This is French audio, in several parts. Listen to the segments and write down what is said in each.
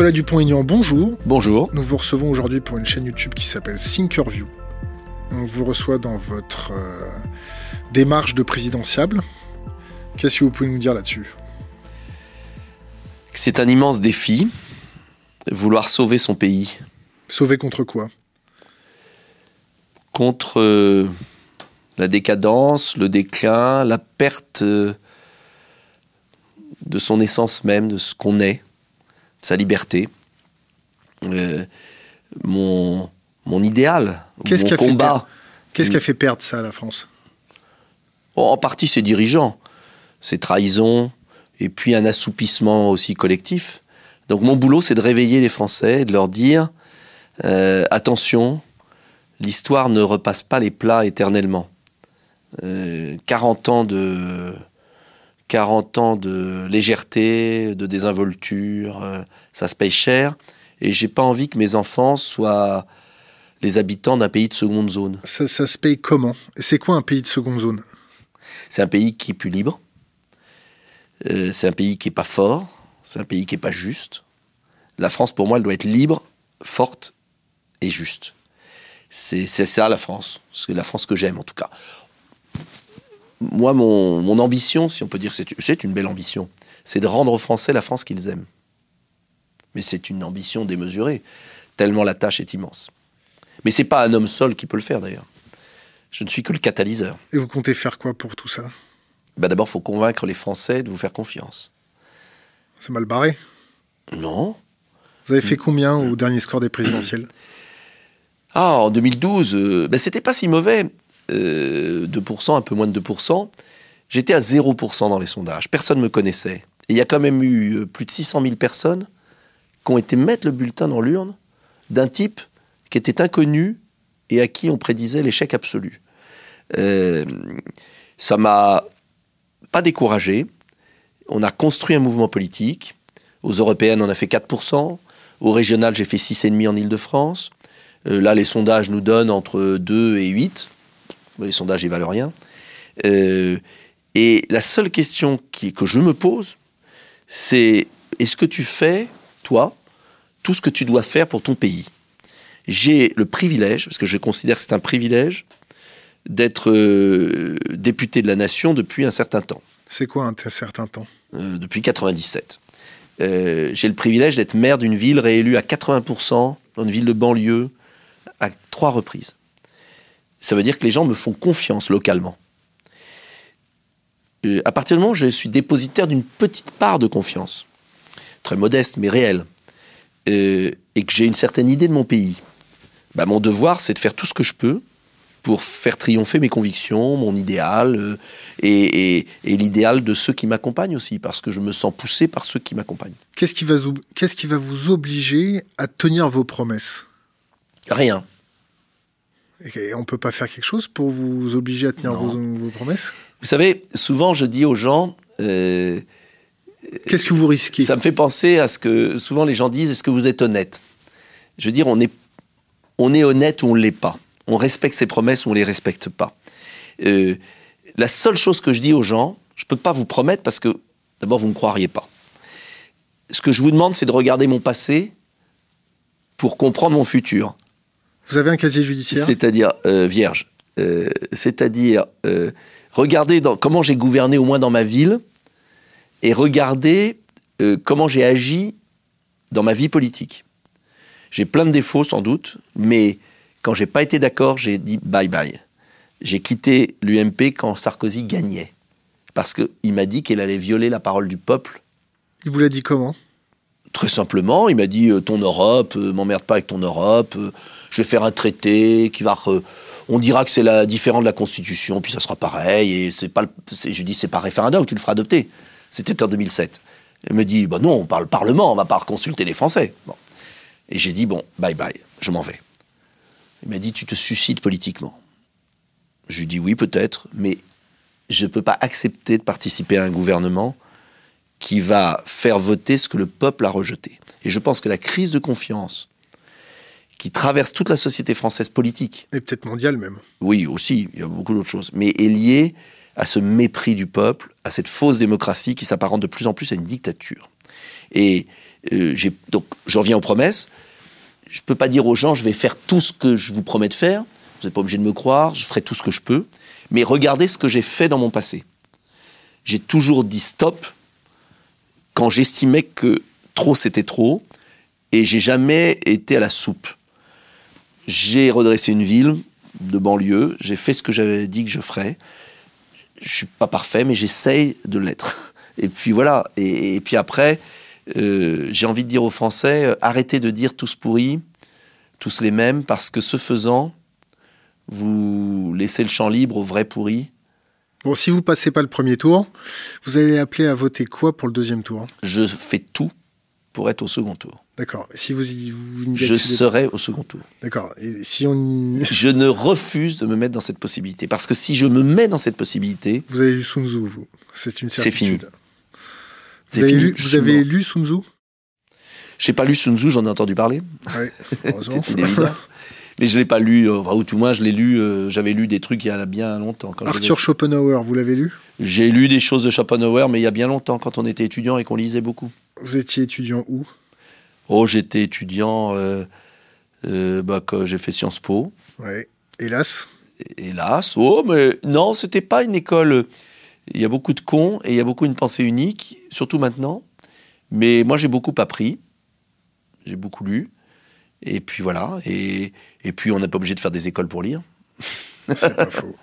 Nicolas Dupont-Aignan, bonjour. Bonjour. Nous vous recevons aujourd'hui pour une chaîne YouTube qui s'appelle Thinkerview. On vous reçoit dans votre euh, démarche de présidentiable. Qu'est-ce que vous pouvez nous dire là-dessus? C'est un immense défi, vouloir sauver son pays. Sauver contre quoi? Contre euh, la décadence, le déclin, la perte euh, de son essence même, de ce qu'on est, sa liberté. Euh, mon, mon idéal, Qu'est-ce mon combat. Qu'est-ce qui a fait perdre ça à la France? Bon, en partie ses dirigeants, ses trahisons, et puis un assoupissement aussi collectif. Donc mon boulot, c'est de réveiller les Français, de leur dire euh, attention, l'histoire ne repasse pas les plats éternellement. Euh, 40 ans de 40 ans de légèreté, de désinvolture, euh, ça se paye cher. Et j'ai pas envie que mes enfants soient les habitants d'un pays de seconde zone. ça, ça se paye comment? C'est quoi un pays de seconde zone? C'est un pays qui est plus libre. Euh, c'est un pays qui est pas fort. C'est un pays qui est pas juste. La France, pour moi, elle doit être libre, forte et juste. C'est ça la France. C'est la France que j'aime, en tout cas. Moi, mon, mon ambition, si on peut dire que c'est une belle ambition, c'est de rendre aux Français la France qu'ils aiment. Mais c'est une ambition démesurée, tellement la tâche est immense. Mais c'est pas un homme seul qui peut le faire, d'ailleurs. Je ne suis que le catalyseur. Et vous comptez faire quoi pour tout ça? Bah, D'abord, il faut convaincre les Français de vous faire confiance. C'est mal barré? Non. Vous avez fait combien au dernier score des présidentielles? Ah, en 2012, euh, ben, c'était pas si mauvais. Euh, 2%, un peu moins de 2%. J'étais à 0% dans les sondages. Personne ne me connaissait. Et il y a quand même eu euh, plus de 600 000 personnes qui ont été mettre le bulletin dans l'urne d'un type qui était inconnu et à qui on prédisait l'échec absolu. Euh, ça m'a pas découragé. On a construit un mouvement politique. Aux européennes, on a fait 4%. Au régional, j'ai fait 6,5% en Ile-de-France. Euh, là, les sondages nous donnent entre 2 et 8. Les sondages, ils valent rien. Euh, et la seule question qui, que je me pose, c'est est-ce que tu fais, toi, tout ce que tu dois faire pour ton pays? J'ai le privilège, parce que je considère que c'est un privilège, d'être euh, député de la nation depuis un certain temps, C'est quoi un certain temps? Euh, depuis 97. Euh, J'ai le privilège d'être maire d'une ville réélue à 80% dans une ville de banlieue à trois reprises. Ça veut dire que les gens me font confiance localement. Euh, à partir du moment où je suis dépositaire d'une petite part de confiance, très modeste mais réelle, euh, et que j'ai une certaine idée de mon pays, bah, mon devoir c'est de faire tout ce que je peux pour faire triompher mes convictions, mon idéal, euh, et, et- et l'idéal de ceux qui m'accompagnent aussi, parce que je me sens poussé par ceux qui m'accompagnent. Qu'est-ce qui, va vous- qu'est-ce qui va vous obliger à tenir vos promesses? Rien. Et on peut pas faire quelque chose pour vous obliger à tenir vos promesses? Vous savez, souvent je dis aux gens, euh, Qu'est-ce que vous risquez? ça me fait penser à ce que souvent les gens disent, est-ce que vous êtes honnête? Je veux dire, on est, on est honnête ou on ne l'est pas. On respecte ses promesses ou on ne les respecte pas. Euh, la seule chose que je dis aux gens, je ne peux pas vous promettre parce que d'abord vous ne me croiriez pas. Ce que je vous demande, c'est de regarder mon passé pour comprendre mon futur. Vous avez un casier judiciaire? C'est-à-dire euh, vierge. Euh, C'est-à-dire euh, regarder dans, comment j'ai gouverné au moins dans ma ville et regarder euh, comment j'ai agi dans ma vie politique. J'ai plein de défauts sans doute, mais quand j'ai pas été d'accord, j'ai dit bye bye. J'ai quitté l'UMP quand Sarkozy gagnait parce qu'il m'a dit qu'il allait violer la parole du peuple Il vous l'a dit comment? Très simplement, il m'a dit euh, ton Europe, euh, m'emmerde pas avec ton Europe, euh, je vais faire un traité qui va. on dira que c'est la différent de la Constitution, puis ça sera pareil. Et c'est pas. le- je dis c'est pas référendum, tu le feras adopter. C'était en 2007. Il me dit bah non, on parle Parlement, on va pas consulter les Français. Bon. Et j'ai dit bon, bye bye, je m'en vais. Il m'a dit tu te suicides politiquement. Je lui dis oui peut-être, mais je ne peux pas accepter de participer à un gouvernement qui va faire voter ce que le peuple a rejeté. Et je pense que la crise de confiance qui traverse toute la société française politique, Et peut-être mondial même. oui aussi, il y a beaucoup d'autres choses, mais est liée à ce mépris du peuple, à cette fausse démocratie qui s'apparente de plus en plus à une dictature. Et Euh, donc, je reviens aux promesses. Je ne peux pas dire aux gens, je vais faire tout ce que je vous promets de faire. Vous n'êtes pas obligé de me croire, je ferai tout ce que je peux. Mais regardez ce que j'ai fait dans mon passé. J'ai toujours dit stop quand j'estimais que trop c'était trop, et j'ai jamais été à la soupe. J'ai redressé une ville de banlieue, j'ai fait ce que j'avais dit que je ferais. Je suis pas parfait, mais j'essaye de l'être. Et puis voilà. Et, puis après, euh, j'ai envie de dire aux Français, euh, arrêtez de dire tous pourris, tous les mêmes, parce que ce faisant, vous laissez le champ libre aux vrais pourris. Bon, si vous passez pas le premier tour, vous allez appeler à voter quoi pour le deuxième tour? Je fais tout pour être au second tour. D'accord. Si vous y vous Je serai au second tour. D'accord. Et si on y- Je ne refuse de me mettre dans cette possibilité. Parce que si je me mets dans cette possibilité, vous avez lu Sun Tzu, vous, c'est une C'est certitude. fini. Vous C'est avez, fini, lu, vous avez lu Sun Tzu? J'ai pas lu Sun Tzu, j'en ai entendu parler. Oui, heureusement. C'est une évidence. Mais je l'ai pas lu, euh, enfin, ou tout moins je l'ai lu, euh, j'avais lu des trucs il y a bien longtemps. Quand Arthur Schopenhauer, vous l'avez lu? J'ai lu des choses de Schopenhauer, mais il y a bien longtemps, quand on était étudiant et qu'on lisait beaucoup. Vous étiez étudiant où? Oh, j'étais étudiant, euh, euh, bah, quand j'ai fait Sciences Po, Ouais. Hélas? hélas. Oh, mais non, c'était pas une école. Il y a beaucoup de cons et il y a beaucoup une pensée unique, surtout maintenant. Mais moi, j'ai beaucoup appris. J'ai beaucoup lu. Et puis voilà. Et, puis, on n'est pas obligé de faire des écoles pour lire. C'est pas faux.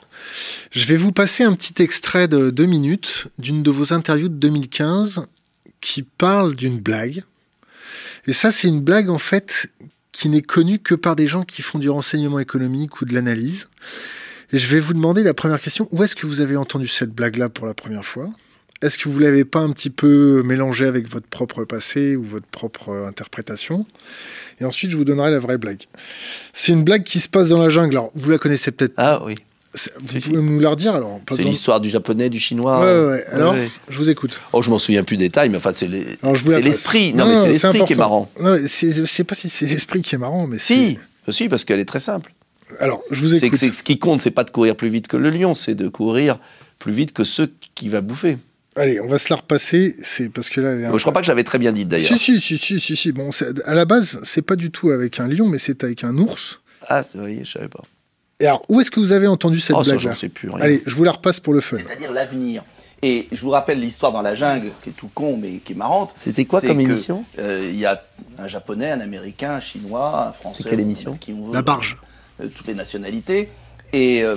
Je vais vous passer un petit extrait de deux minutes d'une de vos interviews de 2015 qui parle d'une blague. Et ça, c'est une blague en fait qui n'est connue que par des gens qui font du renseignement économique ou de l'analyse. Et je vais vous demander la première question où est-ce que vous avez entendu cette blague-là pour la première fois? Est-ce que vous l'avez pas un petit peu mélangée avec votre propre passé ou votre propre interprétation? Et ensuite, je vous donnerai la vraie blague. C'est une blague qui se passe dans la jungle. Alors, vous la connaissez peut-être Ah oui. Vous pouvez nous la redire alors C'est l'histoire du japonais, du chinois. Ouais, ouais, euh, ouais. Alors, ouais. je vous écoute. Oh, je m'en souviens plus des détails, mais enfin, c'est Alors, je l'esprit. Non, mais c'est l'esprit qui est marrant. Non, c'est c'est pas si c'est l'esprit qui est marrant, mais Si, si, parce qu'elle est très simple. Alors, je vous écoute. c'est- ce qui compte, c'est pas de courir plus vite que le lion, c'est de courir plus vite que ceux qui va bouffer. Allez, on va se la repasser. C'est parce que là, Bon, je crois pas que j'avais très bien dit d'ailleurs. Si, si, si, si, si, si. Bon, c'est- à la base, c'est pas du tout avec un lion, mais c'est avec un ours. Ah, c'est vrai, je savais pas. Et alors, où est-ce que vous avez entendu cette oh, ça, blague-là j'en sais plus rien. Allez, je vous la repasse pour le fun. C'est-à-dire l'avenir. Et je vous rappelle l'histoire dans la jungle, qui est tout con, mais qui est marrante. C'était quoi comme que, émission euh, Il y a un japonais, un américain, un chinois, un français. Quelle émission qui ont La barge. euh, toutes les nationalités. Et euh,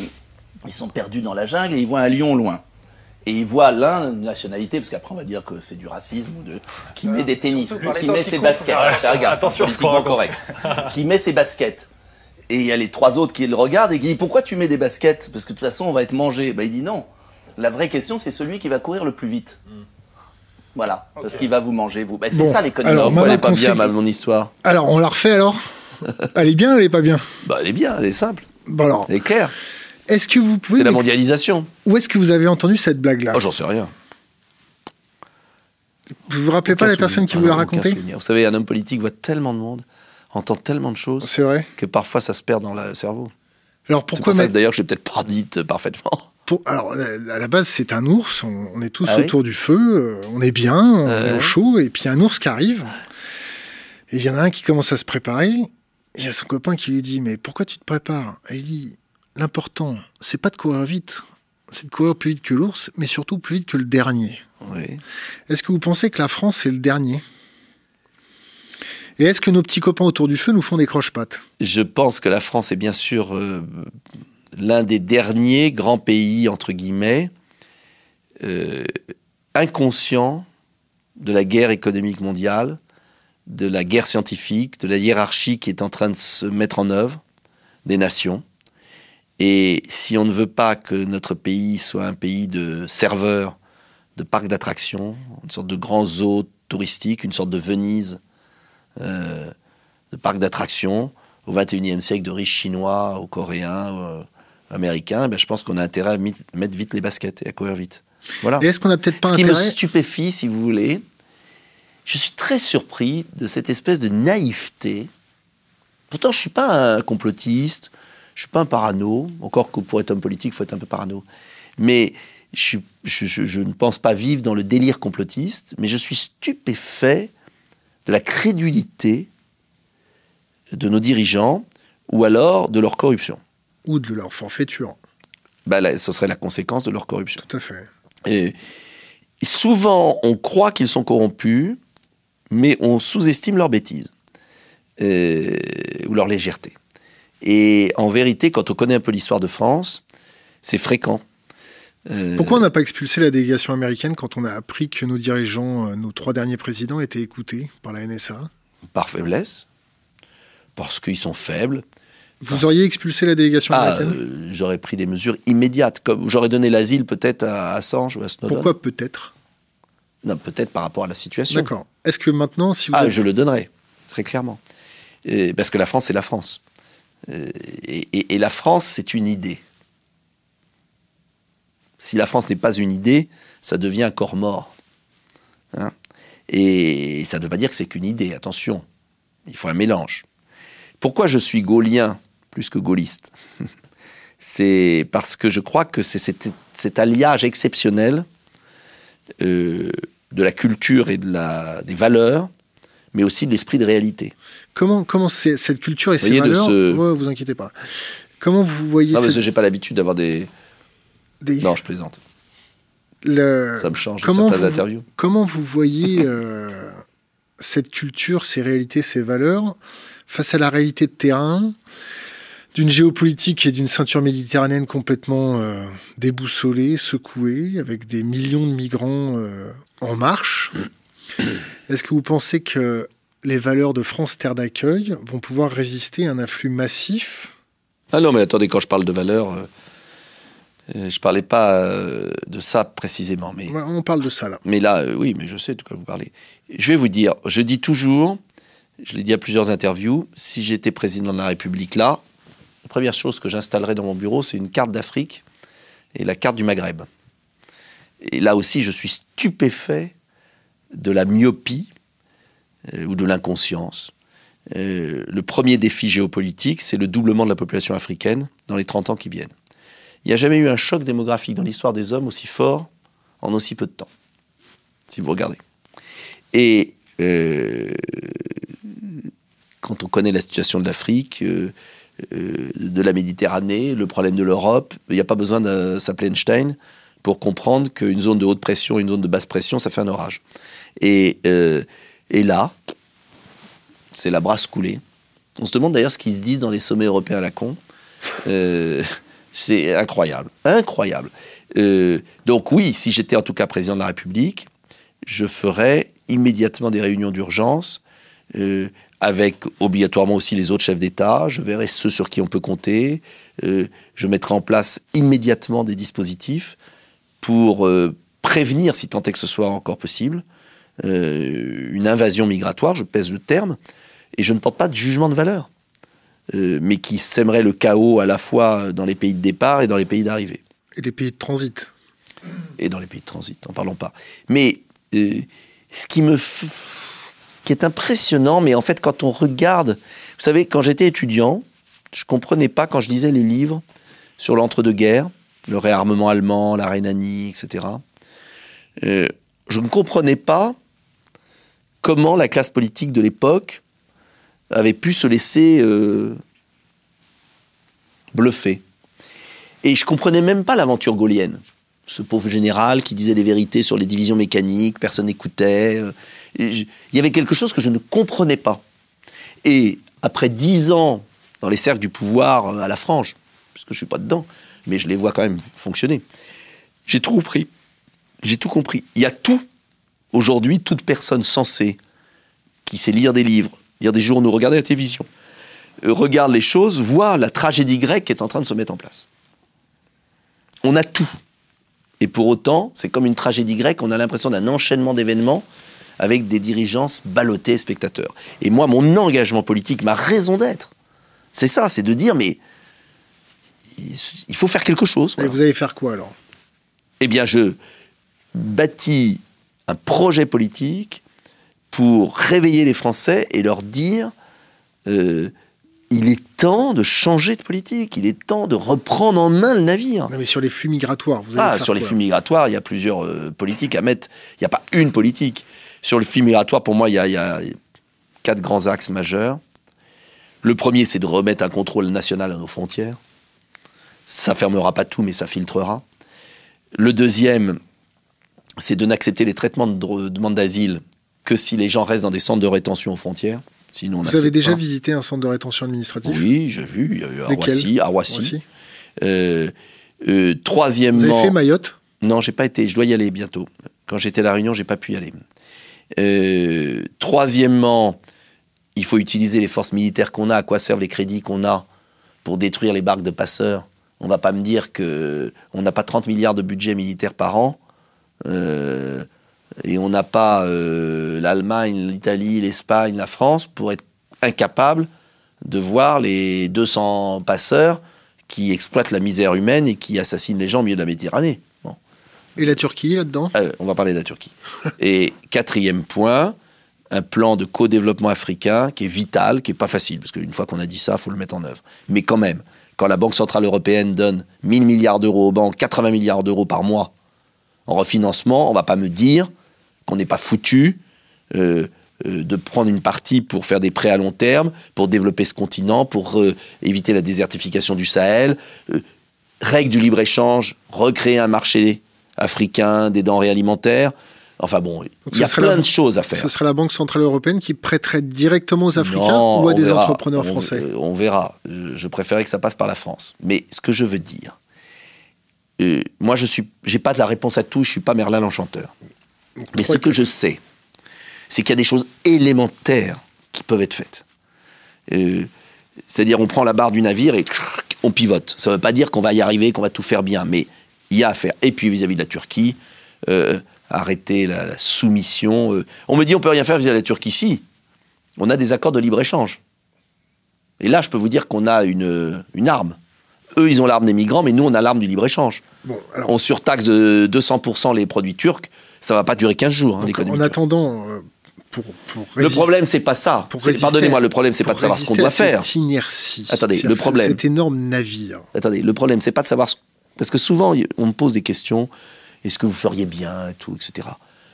ils sont perdus dans la jungle et ils voient un lion loin. Et ils voient l'un, une nationalité, parce qu'après on va dire que c'est du racisme, ou de, qui met des tennis, qui met ses baskets. Ah, Fais gaffe, attention correct. qui met ses baskets. Et il y a les trois autres qui le regardent et qui disent Pourquoi tu mets des baskets? Parce que de toute façon on va être mangé. Ben, il dit non. La vraie question c'est celui qui va courir le plus vite. Voilà, parce qu'il va vous manger, vous. Ben, c'est Bon, ça l'économie. alors, Alors, elle est pas bien, ma, mon histoire. Alors, on la refait alors? Elle est bien, elle est pas bien? Bah, elle est bien, elle est simple, Bon alors, elle est claire. Est-ce que vous pouvez... C'est la mondialisation. Où est-ce que vous avez entendu cette blague-là Oh, j'en sais rien. Vous vous rappelez pas la personne qui vous l'a Ah, raconté. Vous savez, un homme politique voit tellement de monde, entend tellement de choses, C'est vrai que parfois ça se perd dans le cerveau. Alors C'est pourquoi pour mettre- d'ailleurs je l'ai peut-être pas dite parfaitement. pour- Alors, à la base, c'est un ours, on, on est tous Ah oui autour du feu, euh, on est bien, on Euh, est au chaud, et puis un ours qui arrive, et il y en a un qui commence à se préparer, il y a son copain qui lui dit, mais pourquoi tu te prépares? Il dit, l'important, c'est pas de courir vite, c'est de courir plus vite que l'ours, mais surtout plus vite que le dernier. Oui. Est-ce que vous pensez que la France est le dernier? Et est-ce que nos petits copains autour du feu nous font des croche-pattes? Je pense que la France est bien sûr euh, l'un des derniers grands pays, entre guillemets, euh, inconscients de la guerre économique mondiale, de la guerre scientifique, de la hiérarchie qui est en train de se mettre en œuvre des nations. Et si on ne veut pas que notre pays soit un pays de serveurs, de parcs d'attractions, une sorte de grand zoo touristique, une sorte de Venise euh, de parcs d'attractions, au XXIe siècle, de riches chinois, aux coréens, aux américains, ben, je pense qu'on a intérêt à mettre vite les baskets et à courir vite. Voilà. Et est-ce qu'on n'a peut-être pas Ce qui me stupéfie, si vous voulez, je suis très surpris de cette espèce de naïveté. Pourtant, je suis pas un complotiste, je suis pas un parano. Encore que pour être homme politique, il faut être un peu parano. Mais je, suis- je- je- je ne pense pas vivre dans le délire complotiste, mais je suis stupéfait de la crédulité de nos dirigeants ou alors de leur corruption. Ou de leur forfaiture. Bah, là, ce serait la conséquence de leur corruption. Tout à fait. Et souvent, on croit qu'ils sont corrompus, mais on sous-estime leur bêtise euh, ou leur légèreté. Et en vérité, quand on connaît un peu l'histoire de France, c'est fréquent. Euh, Pourquoi on n'a pas expulsé la délégation américaine quand on a appris que nos dirigeants, euh, nos trois derniers présidents, étaient écoutés par la NSA Par faiblesse, parce qu'ils sont faibles. Vous auriez expulsé la délégation ah, américaine? euh, J'aurais pris des mesures immédiates. Comme j'aurais donné l'asile peut-être à Assange ou à Snowden. Pourquoi peut-être? Non, peut-être par rapport à la situation. D'accord. Est-ce que maintenant, si vous ah, avez- je le donnerai très clairement, Et- parce que la France c'est la France. Euh, Et, la France c'est une idée. Si la France n'est pas une idée, ça devient un corps mort. Hein et ça ne veut pas dire que c'est qu'une idée. Attention, il faut un mélange. Pourquoi je suis gaulien plus que gaulliste C'est parce que je crois que c'est cet, cet alliage exceptionnel euh, de la culture et de la, des valeurs, mais aussi de l'esprit de réalité. comment, cette culture et ces voyez, de valeurs ce- Ouais, vous inquiétez pas. Comment vous voyez Non, parce cette- que j'ai pas l'habitude d'avoir des. des- Non, je plaisante. le- Ça me change comment certaines vous- interviews. Comment vous voyez euh, cette culture, ces réalités, ces valeurs face à la réalité de terrain d'une géopolitique et d'une ceinture méditerranéenne complètement euh, déboussolée, secouée, avec des millions de migrants euh, en marche? Est-ce que vous pensez que les valeurs de France Terre d'accueil vont pouvoir résister à un afflux massif? Ah non, mais attendez, quand je parle de valeur, euh, euh, je parlais pas euh, de ça précisément. Mais, Ouais, On parle de ça là. mais là, euh, oui, mais je sais de quoi vous parlez. Je vais vous dire, je dis toujours, je l'ai dit à plusieurs interviews, si j'étais président de la République là, la première chose que j'installerais dans mon bureau, c'est une carte d'Afrique et la carte du Maghreb. Et là aussi, je suis stupéfait de la myopie euh, ou de l'inconscience. Euh, le premier défi géopolitique, c'est le doublement de la population africaine dans les 30 ans qui viennent. Il n'y a jamais eu un choc démographique dans l'histoire des hommes aussi fort en aussi peu de temps, si vous regardez. Et euh, quand on connaît la situation de l'Afrique, de la Méditerranée, le problème de l'Europe, il n'y a pas besoin de s'appeler Einstein pour comprendre qu'une zone de haute pression une zone de basse pression, ça fait un orage. Et, euh, et là, c'est la brasse coulée. On se demande d'ailleurs ce qu'ils se disent dans les sommets européens à la con. Euh, c'est incroyable, incroyable. Euh, donc oui, si j'étais en tout cas président de la République, je ferais immédiatement des réunions d'urgence avec obligatoirement aussi les autres chefs d'État. Je verrais ceux sur qui on peut compter. Je mettrais en place immédiatement des dispositifs pour prévenir, si tant est que ce soit encore possible, euh, une invasion migratoire, je pèse le terme, et je ne porte pas de jugement de valeur, euh, mais qui sèmerait le chaos à la fois dans les pays de départ et dans les pays d'arrivée, Et les pays de transit et dans les pays de transit, n'en parlons pas. Mais euh, ce qui me f- qui est impressionnant, mais en fait quand on regarde, vous savez, quand j'étais étudiant, je comprenais pas quand je lisais les livres sur l'entre-deux-guerres, le réarmement allemand, la Rhénanie, etc. Euh, je ne comprenais pas comment la classe politique de l'époque avait pu se laisser euh, bluffer. Et je comprenais même pas l'aventure gaulienne. Ce pauvre général qui disait des vérités sur les divisions mécaniques, personne n'écoutait. euh, Il y avait quelque chose que je ne comprenais pas. Et après dix ans dans les cercles du pouvoir euh, à la frange, puisque je suis pas dedans, mais je les vois quand même fonctionner, j'ai tout compris. J'ai tout compris. Il y a tout. Aujourd'hui, toute personne sensée qui sait lire des livres, lire des journaux, regarder la télévision, euh, regarde les choses, voit la tragédie grecque qui est en train de se mettre en place. On a tout. Et pour autant, c'est comme une tragédie grecque, on a l'impression d'un enchaînement d'événements avec des dirigeances ballottées et spectateurs. Et moi, mon engagement politique, ma raison d'être, c'est ça, c'est de dire, mais il faut faire quelque chose. Et vous allez faire quoi alors? Eh bien, je bâtis un projet politique pour réveiller les Français et leur dire euh, il est temps de changer de politique, il est temps de reprendre en main le navire. Non, mais sur les flux migratoires, vous allez Ah, sur les flux migratoires, il y a plusieurs euh, politiques à mettre. Il n'y a pas une politique. Sur le flux migratoire, pour moi, il y a, il y a- quatre grands axes majeurs. Le premier, c'est de remettre un contrôle national à nos frontières. Ça fermera pas tout, mais ça filtrera. Le deuxième, c'est de n'accepter les traitements de demande d'asile que si les gens restent dans des centres de rétention aux frontières. Sinon, on Vous avez déjà pas. visité un centre de rétention administrative Oui, j'ai vu. Il y a eu à Roissy. À Roissy. Roissy Euh, euh, Vous troisièmement. avez fait Mayotte? Non, j'ai pas été. Je dois y aller bientôt. Quand j'étais à la Réunion, j'ai pas pu y aller. Euh, troisièmement, il faut utiliser les forces militaires qu'on a. À quoi servent les crédits qu'on a pour détruire les barques de passeurs On va pas me dire que on n'a pas 30 milliards de budget militaire par an. Euh, et on n'a pas euh, l'Allemagne, l'Italie, l'Espagne, la France pour être incapable de voir les 200 passeurs qui exploitent la misère humaine et qui assassinent les gens au milieu de la Méditerranée. Bon. et la Turquie là-dedans? Euh, on va parler de la Turquie. Et quatrième point, un plan de co-développement africain qui est vital, qui est pas facile, parce qu'une fois qu'on a dit ça, il faut le mettre en œuvre. Mais quand même, quand la Banque Centrale Européenne donne 1000 milliards d'euros aux banques, 80 milliards d'euros par mois en refinancement, on va pas me dire qu'on n'est pas foutu euh, euh, de prendre une partie pour faire des prêts à long terme, pour développer ce continent, pour euh, éviter la désertification du Sahel, règle du libre-échange, recréer un marché africain des denrées alimentaires. Enfin bon, il y a plein la- de choses à faire. Ce serait la Banque Centrale Européenne qui prêterait directement aux Africains Non, ou à des verra. entrepreneurs On- français On, verra. Je préférais que ça passe par la France. Mais ce que je veux dire, euh, moi je suis, j'ai pas de la réponse à tout. Je suis pas Merlin l'enchanteur. Mais ce que je sais, c'est qu'il y a des choses élémentaires qui peuvent être faites. Euh, C'est-à-dire, on prend la barre du navire et on pivote. Ça ne veut pas dire qu'on va y arriver, qu'on va tout faire bien, mais il y a à faire. Et puis vis-à-vis de la Turquie, euh, arrêter la, la soumission. euh. On me dit on peut rien faire vis-à-vis de la Turquie. Si, on a des accords de libre-échange. Et là, je peux vous dire qu'on a une, une arme. Eux, ils ont l'arme des migrants, mais nous, on a l'arme du libre-échange. Bon, alors, On surtaxe de 200% les produits turcs, ça va pas durer 15 jours, hein, donc, en attendant, euh, pour, pour Le problème, c'est pas ça. Pardonnez-moi, le problème, c'est pas de savoir ce qu'on doit faire. Cette inertie. Attendez, le problème- Cet énorme navire. Attendez, le problème, c'est pas de savoir ce... Parce que souvent, on me pose des questions. Est-ce que vous feriez bien, et tout, etc.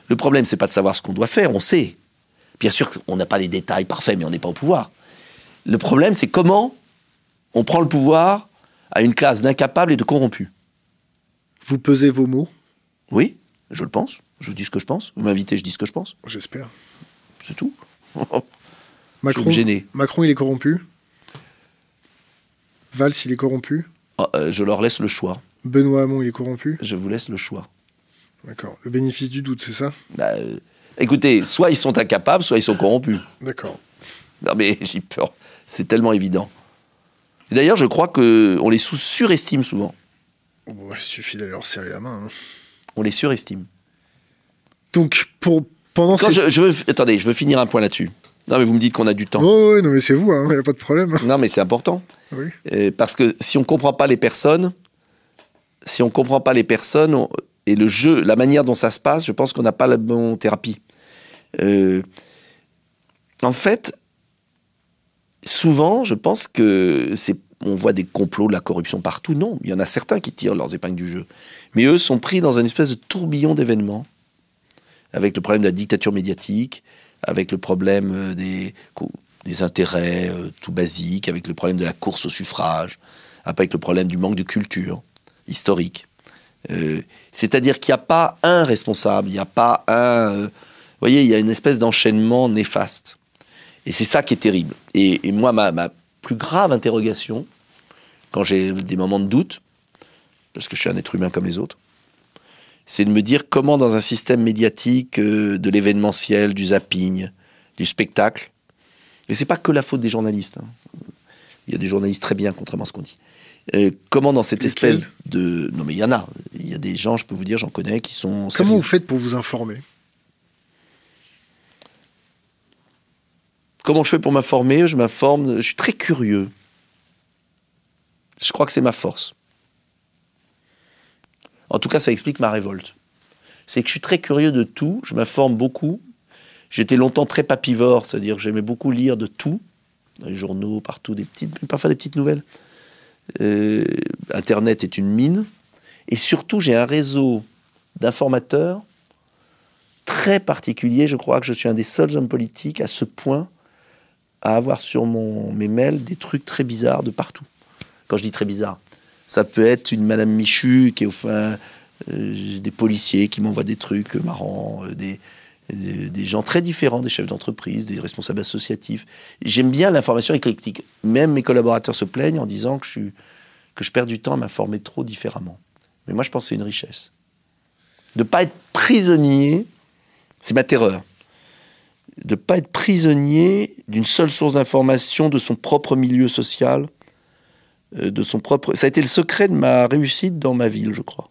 Le problème, c'est pas de savoir ce qu'on doit faire, on sait. Bien sûr qu'on n'a pas les détails parfaits, mais on n'est pas au pouvoir. Le problème, c'est comment on prend le pouvoir à une classe d'incapables et de corrompus. Vous pesez vos mots, Oui, je le pense. Je dis ce que je pense. Vous m'invitez, je dis ce que je pense. j'espère. C'est tout. Macron, me gêner. Macron, il est corrompu. Valls, il est corrompu. Ah, euh, je leur laisse le choix. Benoît Hamon, il est corrompu. Je vous laisse le choix. D'accord. Le bénéfice du doute, c'est ça? Bah, euh, écoutez, soit ils sont incapables, soit ils sont corrompus. D'accord. Non mais j'ai peur. C'est tellement évident. Et D'ailleurs, je crois que on les surestime souvent. Bon, il suffit d'aller leur serrer la main. hein. On les surestime. Donc, pour, pendant Quand ces... je, je veux, attendez, je veux finir un point là-dessus. Non mais vous me dites qu'on a du temps. Oh, ouais, non, mais c'est vous, il n'y a pas de problème. Non mais c'est important. Oui. Euh, parce que si on comprend pas les personnes, si on comprend pas les personnes on- et le jeu, la manière dont ça se passe, je pense qu'on n'a pas la bonne thérapie. Euh, en fait, souvent, je pense que c'est, on voit des complots de la corruption partout. Non, il y en a certains qui tirent leurs épingles du jeu, mais eux sont pris dans une espèce de tourbillon d'événements, avec le problème de la dictature médiatique, avec le problème euh, des, des intérêts euh, tout basiques, avec le problème de la course au suffrage, avec le problème du manque de culture historique. Euh, C'est-à-dire qu'il n'y a pas un responsable, il n'y a pas un... vous voyez, il y a une espèce d'enchaînement néfaste. Et c'est ça qui est terrible. Et, et moi, ma, ma plus grave interrogation, quand j'ai des moments de doute, parce que je suis un être humain comme les autres, c'est de me dire comment dans un système médiatique euh, de l'événementiel, du zapping, du spectacle, et c'est pas que la faute des journalistes. hein. Il y a des journalistes très bien, contrairement à ce qu'on dit. Euh, comment dans cette espèce de... Non mais il y en a. Il y a des gens, je peux vous dire, j'en connais, qui sont... Comment sérieux. vous faites pour vous informer? Comment je fais pour m'informer? Je m'informe, je suis très curieux. Je crois que c'est ma force. En tout cas, ça explique ma révolte. C'est que je suis très curieux de tout, je m'informe beaucoup. J'étais longtemps très papivore, c'est-à-dire que j'aimais beaucoup lire de tout, dans les journaux, partout, des petites, parfois des petites nouvelles. Euh, Internet est une mine. Et surtout, j'ai un réseau d'informateurs très particulier. Je crois que je suis un des seuls hommes politiques à ce point à avoir sur mon, mes mails des trucs très bizarres de partout. Quand je dis très bizarre, ça peut être une Madame Michu qui est au fin, euh, des policiers qui m'envoient des trucs marrants, euh, des, des, gens très différents, des chefs d'entreprise, des responsables associatifs. J'aime bien l'information éclectique. Même mes collaborateurs se plaignent en disant que je, que je perds du temps à m'informer trop différemment. Mais moi, je pense que c'est une richesse. De ne pas être prisonnier, c'est ma terreur. De ne pas être prisonnier d'une seule source d'information de son propre milieu social, euh, de son propre. Ça a été le secret de ma réussite dans ma ville, je crois.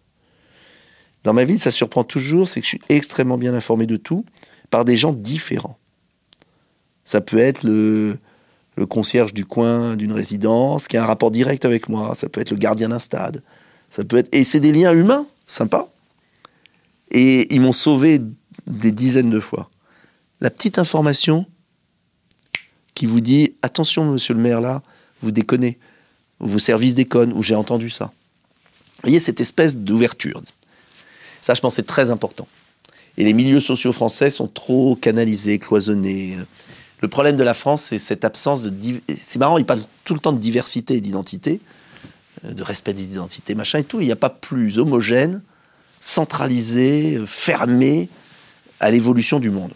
Dans ma ville, ça surprend toujours, c'est que je suis extrêmement bien informé de tout par des gens différents. Ça peut être le, le concierge du coin d'une résidence qui a un rapport direct avec moi. Ça peut être le gardien d'un stade. Ça peut être et c'est des liens humains, sympas. Et ils m'ont sauvé des dizaines de fois. La petite information qui vous dit attention, monsieur le maire, là, vous déconnez, vos services déconnent, ou j'ai entendu ça. Vous voyez cette espèce d'ouverture. Ça, je pense, c'est très important. Et les milieux sociaux français sont trop canalisés, cloisonnés. Le problème de la France, c'est cette absence de. C'est marrant, il parle tout le temps de diversité et d'identité, euh, de respect des identités, machin et tout. Il n'y a pas plus homogène, centralisé, fermé à l'évolution du monde.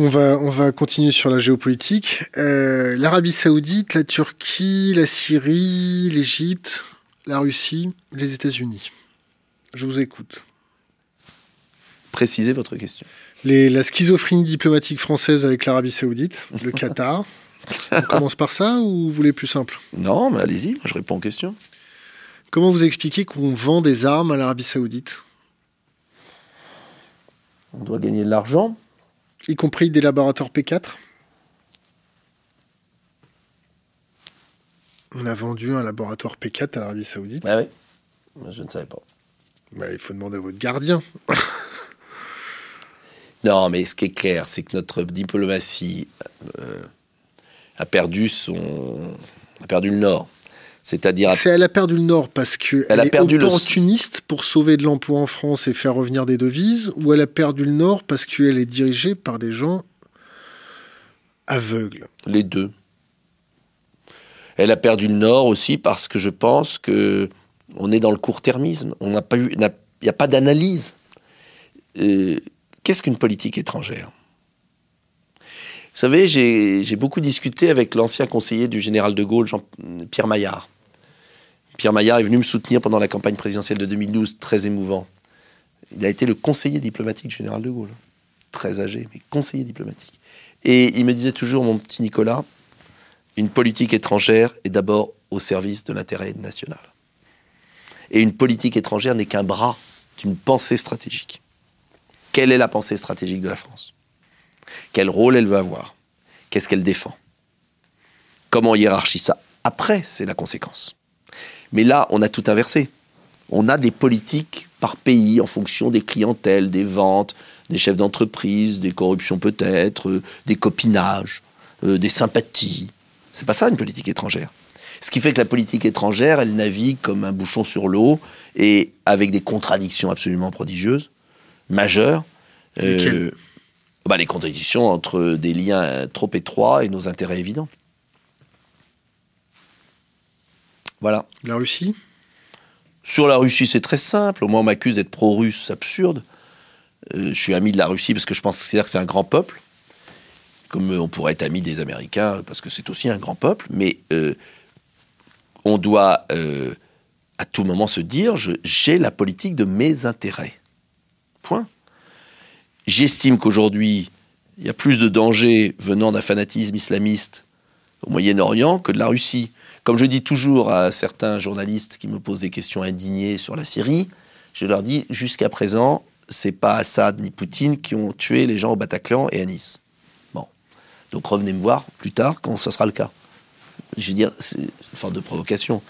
On va, on va continuer sur la géopolitique. Euh, L'Arabie Saoudite, la Turquie, la Syrie, l'Égypte, la Russie, les États-Unis. Je vous écoute. Précisez votre question. Les, la schizophrénie diplomatique française avec l'Arabie Saoudite, le Qatar. On commence par ça ou vous voulez plus simple? Non, mais allez-y, moi je réponds aux questions. Comment vous expliquez qu'on vend des armes à l'Arabie Saoudite, On doit gagner de l'argent. Y compris des laboratoires P4 On a vendu un laboratoire P4 à l'Arabie Saoudite. Ah oui Je ne savais pas. Bah, il faut demander à votre gardien. Non, mais ce qui est clair, c'est que notre diplomatie euh, a perdu son, a perdu le Nord. C'est-à-dire, C'est elle a perdu le Nord parce que Elle elle a est perdu le- opportuniste pour sauver de l'emploi en France et faire revenir des devises, ou elle a perdu le Nord parce qu'elle est dirigée par des gens aveugles. les deux. Elle a perdu le Nord aussi parce que je pense que on est dans le court-termisme. On n'a pas eu, n'a- il n'y a pas d'analyse. Euh, Qu'est-ce qu'une politique étrangère? Vous savez, j'ai j'ai beaucoup discuté avec l'ancien conseiller du général de Gaulle, Jean, Pierre Maillard. Pierre Maillard est venu me soutenir pendant la campagne présidentielle de 2012, très émouvant. Il a été le conseiller diplomatique général de Gaulle. Très âgé, mais conseiller diplomatique. Et il me disait toujours, mon petit Nicolas, une politique étrangère est d'abord au service de l'intérêt national. Et une politique étrangère n'est qu'un bras d'une pensée stratégique. Quelle est la pensée stratégique de la France? Quel rôle elle veut avoir? Qu'est-ce qu'elle défend? Comment on hiérarchise ça? Après, c'est la conséquence. Mais là, on a tout inversé. On a des politiques par pays en fonction des clientèles, des ventes, des chefs d'entreprise, des corruptions peut-être, euh, des copinages, euh, des sympathies. C'est pas ça une politique étrangère. Ce qui fait que la politique étrangère, elle navigue comme un bouchon sur l'eau et avec des contradictions absolument prodigieuses, majeures. Lesquelles? bah, les contradictions entre des liens euh, trop étroits et nos intérêts évidents. Voilà. La Russie? Sur la Russie, c'est très simple. Au moins, on m'accuse d'être pro-russe, c'est absurde. Euh, je suis ami de la Russie parce que je pense que c'est un grand peuple. Comme euh, on pourrait être ami des Américains parce que c'est aussi un grand peuple. Mais euh, on doit euh, à tout moment se dire j'ai la politique de mes intérêts. Point. J'estime qu'aujourd'hui, il y a plus de danger venant d'un fanatisme islamiste au Moyen-Orient que de la Russie. Comme je dis toujours à certains journalistes qui me posent des questions indignées sur la Syrie, je leur dis jusqu'à présent, c'est pas Assad ni Poutine qui ont tué les gens au Bataclan et à Nice. Bon. Donc revenez me voir plus tard quand ça sera le cas. Je veux dire, c'est une forme de provocation.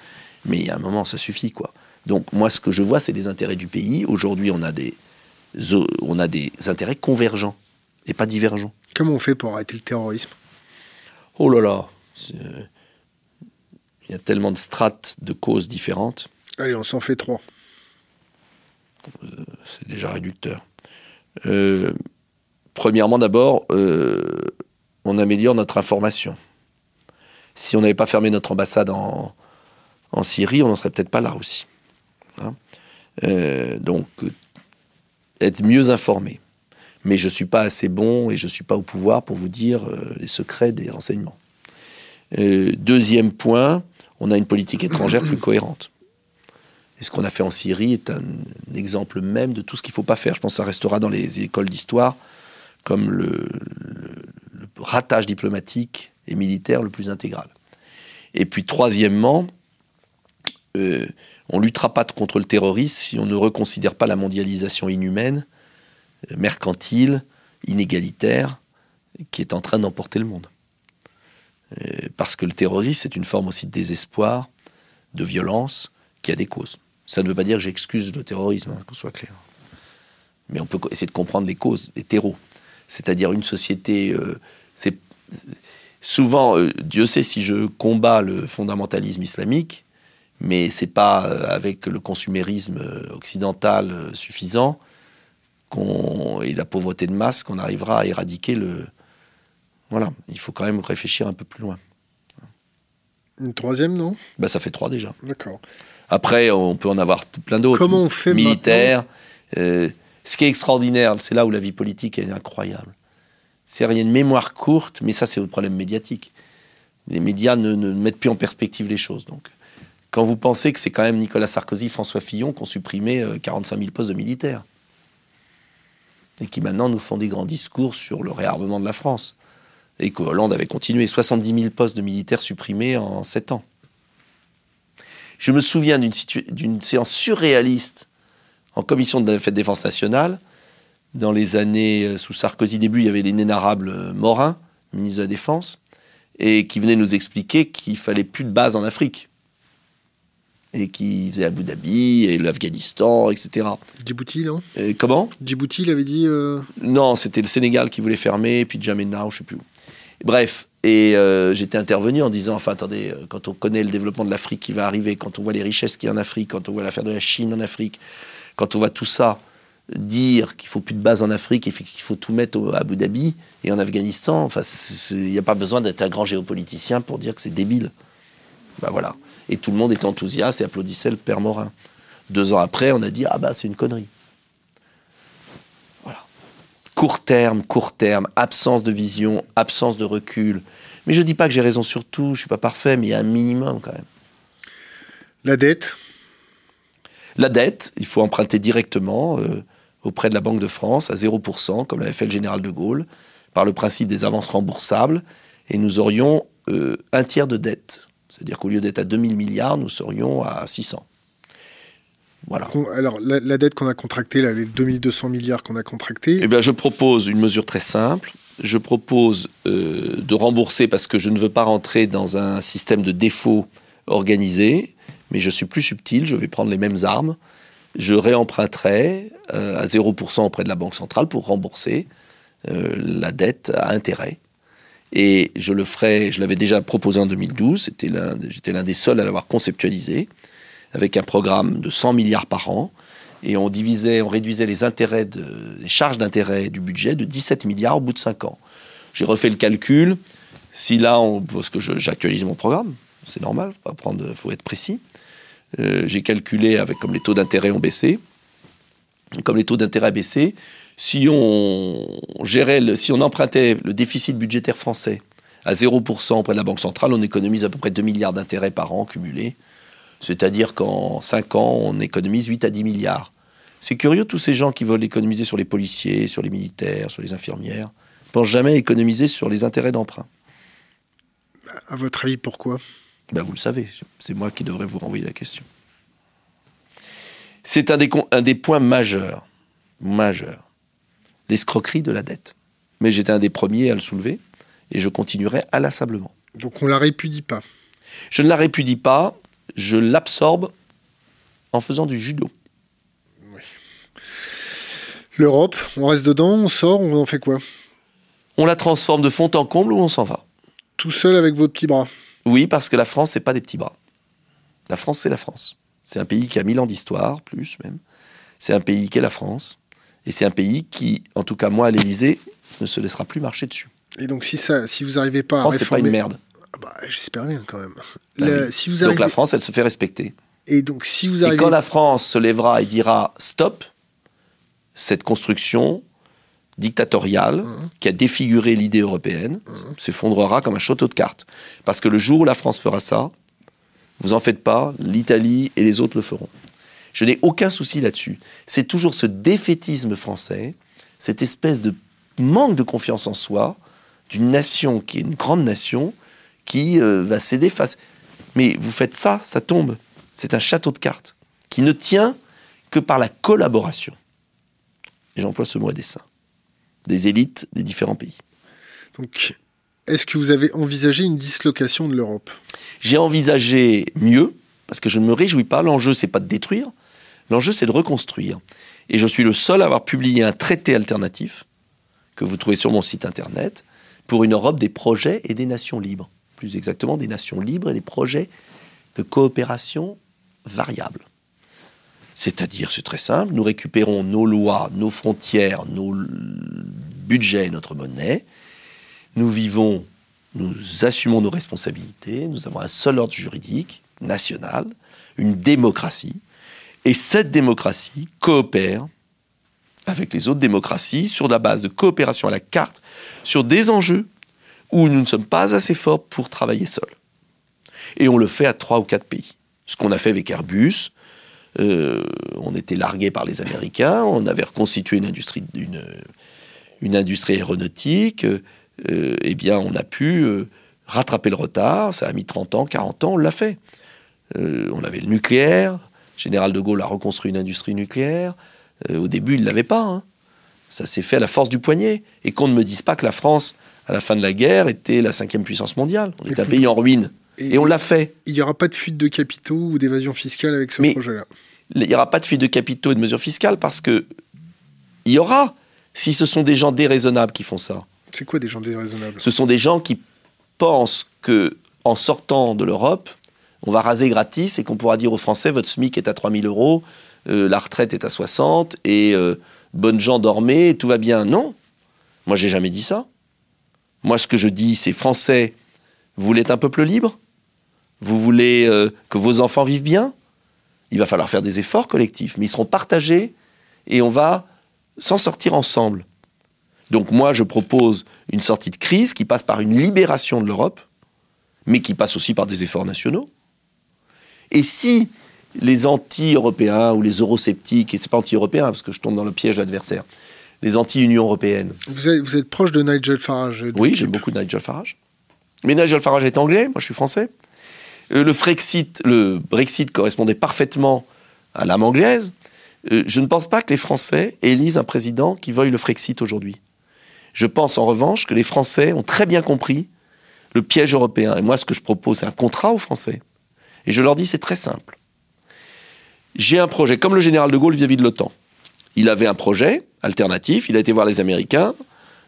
Mais il y a un moment, ça suffit, quoi. Donc moi, ce que je vois, c'est les intérêts du pays. Aujourd'hui, on a des, on a des intérêts convergents et pas divergents. Comment on fait pour arrêter le terrorisme? Oh là là, c'est- il y a tellement de strates de causes différentes, Allez, on s'en fait trois. c'est déjà réducteur. Euh, premièrement, d'abord, euh, on améliore notre information. Si on n'avait pas fermé notre ambassade en, en Syrie, on n'en serait peut-être pas là aussi. Hein. Euh, donc, euh, être mieux informé. Mais je ne suis pas assez bon et je ne suis pas au pouvoir pour vous dire euh, les secrets des renseignements. deuxième point, on a une politique étrangère plus cohérente. Et ce qu'on a fait en Syrie est un, exemple même de tout ce qu'il ne faut pas faire. Je pense que ça restera dans les écoles d'histoire comme le, ratage diplomatique et militaire le plus intégral. Et puis troisièmement, euh, on luttera pas contre le terrorisme si on ne reconsidère pas la mondialisation inhumaine, euh, mercantile, inégalitaire, qui est en train d'emporter le monde. Euh, parce que le terrorisme est une forme aussi de désespoir, de violence, qui a des causes. Ça ne veut pas dire que j'excuse le terrorisme, hein, qu'on soit clair. Mais on peut essayer de comprendre les causes, les terreaux. C'est-à-dire une société. c'est souvent, Dieu sait si je combats le fondamentalisme islamique, mais c'est pas euh, avec le consumérisme euh, occidental euh, suffisant et la pauvreté de masse qu'on arrivera à éradiquer le. Voilà, il faut quand même réfléchir un peu plus loin. Une troisième, non? Bah, Ça fait trois déjà. D'accord. Après, on peut en avoir plein d'autres. Comment on fait Militaire. ce qui est extraordinaire, c'est là où la vie politique est incroyable. C'est il y a une mémoire courte, mais ça, c'est le problème médiatique. Les médias ne, ne mettent plus en perspective les choses. Donc, quand vous pensez que c'est quand même Nicolas Sarkozy, François Fillon qui ont supprimé 45 euh, 000 postes de militaires. Et qui maintenant nous font des grands discours sur le réarmement de la France. Et que Hollande avait continué. 70 000 postes de militaires supprimés en 7 ans. Je me souviens d'une séance surréaliste en commission de la fête défense nationale. Dans les années euh, sous Sarkozy, début, il y avait l'inénarrable euh, Morin, ministre de la Défense, et qui venait nous expliquer qu'il fallait plus de base en Afrique et qui faisait Abu Dhabi et l'Afghanistan, etc. Djibouti, non? Comment? Djibouti, il avait dit. Euh, non, c'était le Sénégal qui voulait fermer, puis Djamena, ou je sais plus où. Bref, et euh, j'étais intervenu en disant, enfin attendez, euh, quand on connaît le développement de l'Afrique qui va arriver, quand on voit les richesses qu'il y a en Afrique, quand on voit l'affaire de la Chine en Afrique, quand on voit tout ça, dire qu'il faut plus de base en Afrique qu'il faut tout mettre à Abu Dhabi et en Afghanistan, enfin, il n'y a pas besoin d'être un grand géopoliticien pour dire que c'est débile. Ben voilà. Et tout le monde était enthousiaste et applaudissait le père Morin. Deux ans après, on a dit Ah bah c'est une connerie. Court terme, court terme, absence de vision, absence de recul. Mais je ne dis pas que j'ai raison sur tout, je ne suis pas parfait, mais il y a un minimum quand même. La dette? La dette, il faut emprunter directement euh, auprès de la Banque de France à 0%, comme l'avait fait le général de Gaulle, par le principe des avances remboursables, et nous aurions euh, un tiers de dette. C'est-à-dire qu'au lieu d'être à 2000 milliards, nous serions à 600. Voilà. Alors, la, dette qu'on a contractée, là, les 2200 milliards qu'on a contractés. Eh bien, je propose une mesure très simple. Je propose euh, de rembourser parce que je ne veux pas rentrer dans un système de défaut organisé, mais je suis plus subtil. Je vais prendre les mêmes armes. Je réemprunterai euh, à 0% auprès de la Banque centrale pour rembourser euh, la dette à intérêt et je le ferai, je l'avais déjà proposé en 2012, j'étais l'un des seuls à l'avoir conceptualisé, avec un programme de 100 milliards par an. Et on divisait, on réduisait les intérêts, charges d'intérêt du budget de 17 milliards au bout de 5 ans. J'ai refait le calcul. Si là, parce que j'actualise mon programme, c'est normal, faut, prendre, faut être précis. Euh, j'ai calculé avec comme les taux d'intérêt ont baissé. Comme les taux d'intérêt baissé, si on gérait, si on empruntait le déficit budgétaire français à 0% auprès de la Banque centrale, on économise à peu près 2 milliards d'intérêts par an cumulés. C'est-à-dire qu'en 5 ans, on économise 8 à 10 milliards. C'est curieux, tous ces gens qui veulent économiser sur les policiers, sur les militaires, sur les infirmières, ne pensent jamais économiser sur les intérêts d'emprunt. À votre avis, pourquoi? Ben Vous le savez, c'est moi qui devrais vous renvoyer la question. C'est un des, un des points majeurs, majeurs l'escroquerie de la dette. Mais j'étais un des premiers à le soulever et je continuerai inlassablement. Donc on la répudie pas Je ne la répudie pas, je l'absorbe en faisant du judo. Oui. L'Europe, on reste dedans, on sort, on en fait quoi? On la transforme de fond en comble ou on s'en va? Tout seul avec vos petits bras? Oui, parce que la France, c'est pas des petits bras. La France, c'est la France. C'est un pays qui a mille ans d'histoire, plus même. C'est un pays qui est la France. Et c'est un pays qui, en tout cas moi à l'Élysée, ne se laissera plus marcher dessus. Et donc, si, ça, si vous n'arrivez pas à c'est pas réformer... une merde. Ah bah, J'espère bien, quand même. Bah La- oui. si vous Donc la France, elle se fait respecter. Et donc, si vous Et arrivez... quand la France se lèvera et dira stop, cette construction dictatoriale qui a défiguré l'idée européenne s'effondrera comme un château de cartes. Parce que le jour où la France fera ça, vous en faites pas, l'Italie et les autres le feront. Je n'ai aucun souci là-dessus. C'est toujours ce défaitisme français, cette espèce de manque de confiance en soi d'une nation qui est une grande nation qui euh, va céder face. Mais vous faites ça, ça tombe. C'est un château de cartes qui ne tient que par la collaboration. Et j'emploie ce mot à dessein. Des élites des différents pays. Donc, est-ce que vous avez envisagé une dislocation de l'Europe? J'ai envisagé mieux, parce que je ne me réjouis pas. L'enjeu, c'est pas de détruire. L'enjeu, c'est de reconstruire. Et je suis le seul à avoir publié un traité alternatif, que vous trouvez sur mon site internet, pour une Europe des projets et des nations libres. Plus exactement, des nations libres et des projets de coopération variables. C'est-à-dire, c'est très simple, nous récupérons nos lois, nos frontières, nos budgets, notre monnaie. Nous vivons, nous assumons nos responsabilités, nous avons un seul ordre juridique national, une démocratie. Et cette démocratie coopère avec les autres démocraties sur la base de coopération à la carte, sur des enjeux où nous ne sommes pas assez forts pour travailler seuls. Et on le fait à trois ou quatre pays. Ce qu'on a fait avec Airbus, euh, on était largué par les Américains, on avait reconstitué une industrie, une, industrie aéronautique, euh, eh bien on a pu euh, rattraper le retard, ça a mis 30 ans, 40 ans, on l'a fait. On avait le nucléaire, Général de Gaulle a reconstruit une industrie nucléaire, au début il ne l'avait pas, hein. ça s'est fait à la force du poignet, et qu'on ne me dise pas que la France, à la fin de la guerre, était la cinquième puissance mondiale, on est un pays en ruine, Et- et on l'a fait. Il n'y aura pas de fuite de capitaux ou d'évasion fiscale avec ce projet-là. il n'y aura pas de fuite de capitaux et de mesures fiscales parce que il y aura, si ce sont des gens déraisonnables qui font ça, C'est quoi des gens déraisonnables? Ce sont des gens qui pensent que en sortant de l'Europe, on va raser gratis et qu'on pourra dire aux Français votre SMIC est à 3000 euros, euh, la retraite est à 60 et euh, bonnes gens dormez, tout va bien. Non, moi j'ai jamais dit ça. Moi ce que je dis c'est Français, vous voulez être un peuple libre? Vous voulez euh, que vos enfants vivent bien? Il va falloir faire des efforts collectifs, mais ils seront partagés et on va s'en sortir ensemble. Donc moi, je propose une sortie de crise qui passe par une libération de l'Europe, mais qui passe aussi par des efforts nationaux. Et si les anti-européens ou les eurosceptiques, et c'est pas anti-européen parce que je tombe dans le piège adversaire, les anti-Union européenne, vous êtes, vous êtes proche de Nigel Farage. oui, j'aime beaucoup Nigel Farage. Mais Nigel Farage est anglais, moi je suis français. Euh, le, Frexit, le Brexit correspondait parfaitement à l'âme anglaise. Euh, je ne pense pas que les Français élisent un président qui veuille le Frexit aujourd'hui. Je pense en revanche que les Français ont très bien compris le piège européen. Et moi, ce que je propose, c'est un contrat aux Français. Et je leur dis, c'est très simple. J'ai un projet, comme le général de Gaulle vis-à-vis de l'OTAN. Il avait un projet alternatif, il a été voir les Américains,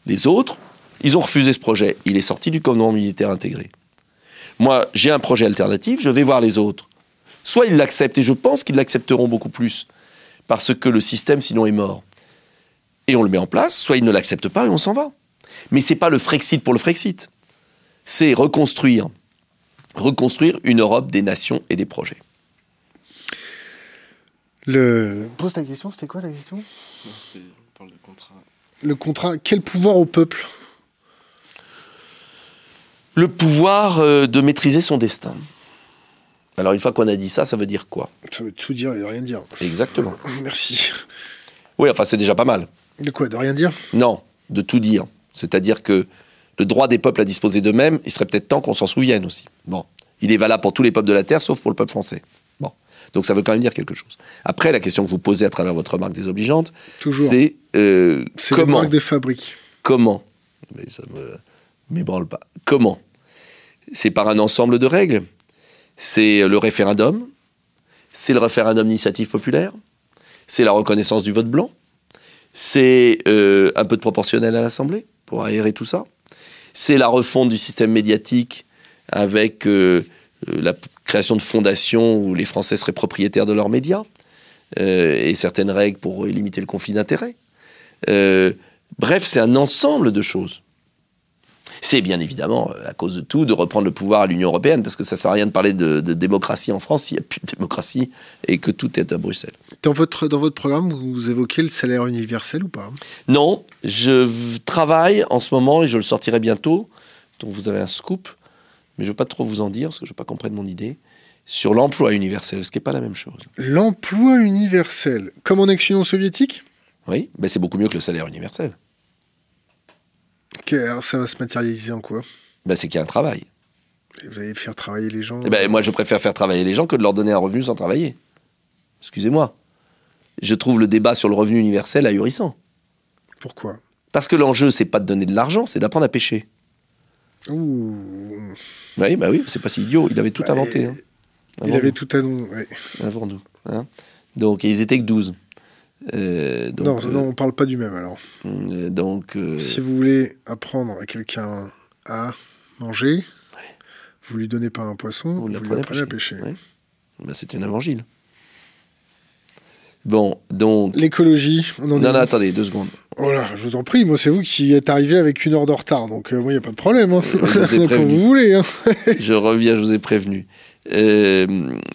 les autres, ils ont refusé ce projet. Il est sorti du commandement militaire intégré. Moi, j'ai un projet alternatif, je vais voir les autres. Soit ils l'acceptent, et je pense qu'ils l'accepteront beaucoup plus, parce que le système, sinon, est mort. Et on le met en place, soit ils ne l'acceptent pas et on s'en va. Mais c'est pas le Frexit pour le Frexit. C'est reconstruire, reconstruire une Europe des nations et des projets. Le... Pose ta question, c'était quoi ta question Non, c'était- on parle de contrat. Le contrat, quel pouvoir au peuple? Le pouvoir euh, de maîtriser son destin. Alors une fois qu'on a dit ça, ça veut dire quoi? Ça veut tout dire et rien dire. Exactement. Merci. Oui, enfin c'est déjà pas mal. De quoi? De rien dire? Non, de tout dire. C'est-à-dire que le droit des peuples à disposer d'eux-mêmes, il serait peut-être temps qu'on s'en souvienne aussi. Bon, il est valable pour tous les peuples de la Terre, sauf pour le peuple français. Donc ça veut quand même dire quelque chose. Après, la question que vous posez à travers votre remarque désobligeante, c'est euh, C'est la comment marque de fabrique. Comment Mais ça me m'ébranle pas. Comment C'est par un ensemble de règles. C'est le référendum, c'est le référendum d'initiative populaire, c'est la reconnaissance du vote blanc, c'est euh, un peu de proportionnel à l'Assemblée pour aérer tout ça, c'est la refonte du système médiatique avec euh, la création de fondations où les Français seraient propriétaires de leurs médias euh, et certaines règles pour limiter le conflit d'intérêts. Euh, bref, c'est un ensemble de choses. c'est bien évidemment, euh, à cause de tout, de reprendre le pouvoir à l'Union européenne, parce que ça sert à rien de parler de, de démocratie en France s'il n'y a plus de démocratie et que tout est à Bruxelles. Dans votre, dans votre programme, vous évoquez le salaire universel ou pas? Non, je travaille en ce moment, et je le sortirai bientôt, donc vous avez un scoop, mais je ne veux pas trop vous en dire, parce que je ne veux pas qu'on prenne mon idée, sur l'emploi universel, ce qui n'est pas la même chose. L'emploi universel, comme en ex-Union soviétique? Oui, ben c'est beaucoup mieux que le salaire universel. Ok, alors ça va se matérialiser en quoi? Ben c'est qu'il y a un travail. Et Vous allez faire travailler les gens? Eh ben, moi, je préfère faire travailler les gens que de leur donner un revenu sans travailler. Excusez-moi. Je trouve le débat sur le revenu universel ahurissant. Pourquoi? Parce que l'enjeu, c'est pas de donner de l'argent, c'est d'apprendre à pêcher. Ouh, Oui, bah oui, c'est pas si idiot. Il avait tout Bah, inventé. hein. il Avant avait nous. tout annoncé. ouais. Avant nous, hein. Donc, et ils étaient que 12. Euh, Non, donc, non, on parle pas du même alors. euh, donc euh, Si vous voulez apprendre à quelqu'un à manger, vous lui donnez pas un poisson, Vous vous, lui à apprenez à pêcher. Ouais. bah, c'est un évangile. Bon, donc. L'écologie, Non, non, attendez, deux secondes. Oh là, je vous en prie, moi c'est vous qui êtes arrivé avec une heure de retard, donc euh, moi il n'y a pas de problème. Hein. Je vous ai Quand prévenu. vous voulez. Hein. Je reviens, je vous ai prévenu. Euh,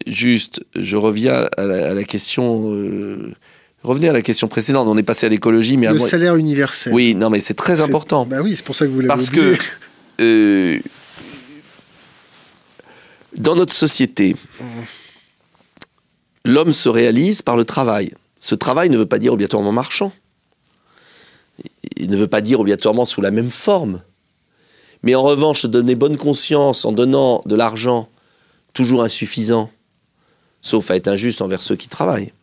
juste, je reviens à la, à la question. euh, revenez à la question précédente. On est passé à l'écologie, mais Le avant- salaire universel. Oui, non, mais c'est très important. Bah oui, c'est pour ça que vous l'avez Parce oublié. que euh, dans notre société, l'homme se réalise par le travail. Ce travail ne veut pas dire obligatoirement marchand. Il ne veut pas dire obligatoirement sous la même forme. Mais en revanche, donner bonne conscience en donnant de l'argent toujours insuffisant, sauf à être injuste envers ceux qui travaillent.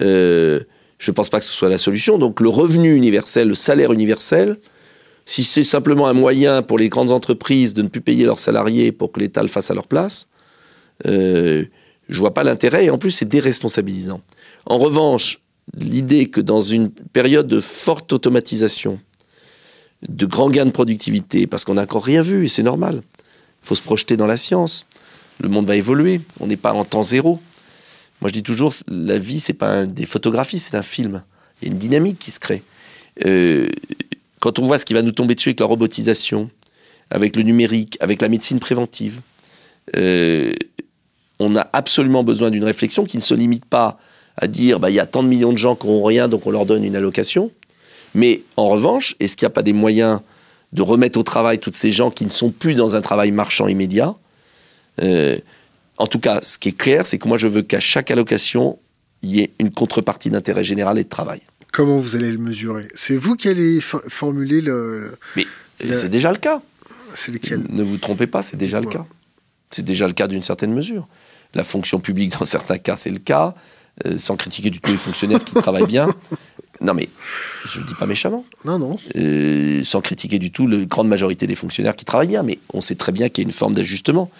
Euh, je ne pense pas que ce soit la solution. Donc le revenu universel, le salaire universel, si c'est simplement un moyen pour les grandes entreprises de ne plus payer leurs salariés pour que l'État le fasse à leur place, euh, je vois pas l'intérêt et en plus c'est déresponsabilisant. En revanche, l'idée que dans une période de forte automatisation, de grands gains de productivité, parce qu'on n'a encore rien vu et c'est normal, il faut se projeter dans la science, le monde va évoluer, on n'est pas en temps zéro. Moi je dis toujours, la vie c'est pas des photographies, c'est un film. Il y a une dynamique qui se crée. Euh, quand on voit ce qui va nous tomber dessus avec la robotisation, avec le numérique, avec la médecine préventive, euh, on a absolument besoin d'une réflexion qui ne se limite pas à dire bah, il y a tant de millions de gens qui n'ont rien, donc on leur donne une allocation. Mais en revanche, est-ce qu'il n'y a pas des moyens de remettre au travail toutes ces gens qui ne sont plus dans un travail marchand immédiat? Euh, En tout cas, ce qui est clair, c'est que moi je veux qu'à chaque allocation, il y ait une contrepartie d'intérêt général et de travail. Comment vous allez le mesurer? C'est vous qui allez fo- formuler le. Mais c'est déjà le cas. C'est lequel? Ne vous trompez pas, c'est déjà le cas. C'est déjà le cas d'une certaine mesure. La fonction publique, dans certains cas, c'est le cas, euh, sans critiquer du tout les fonctionnaires qui travaillent bien. Non, mais je ne dis pas méchamment. Non, non. Euh, sans critiquer du tout la grande majorité des fonctionnaires qui travaillent bien, mais on sait très bien qu'il y a une forme d'ajustement.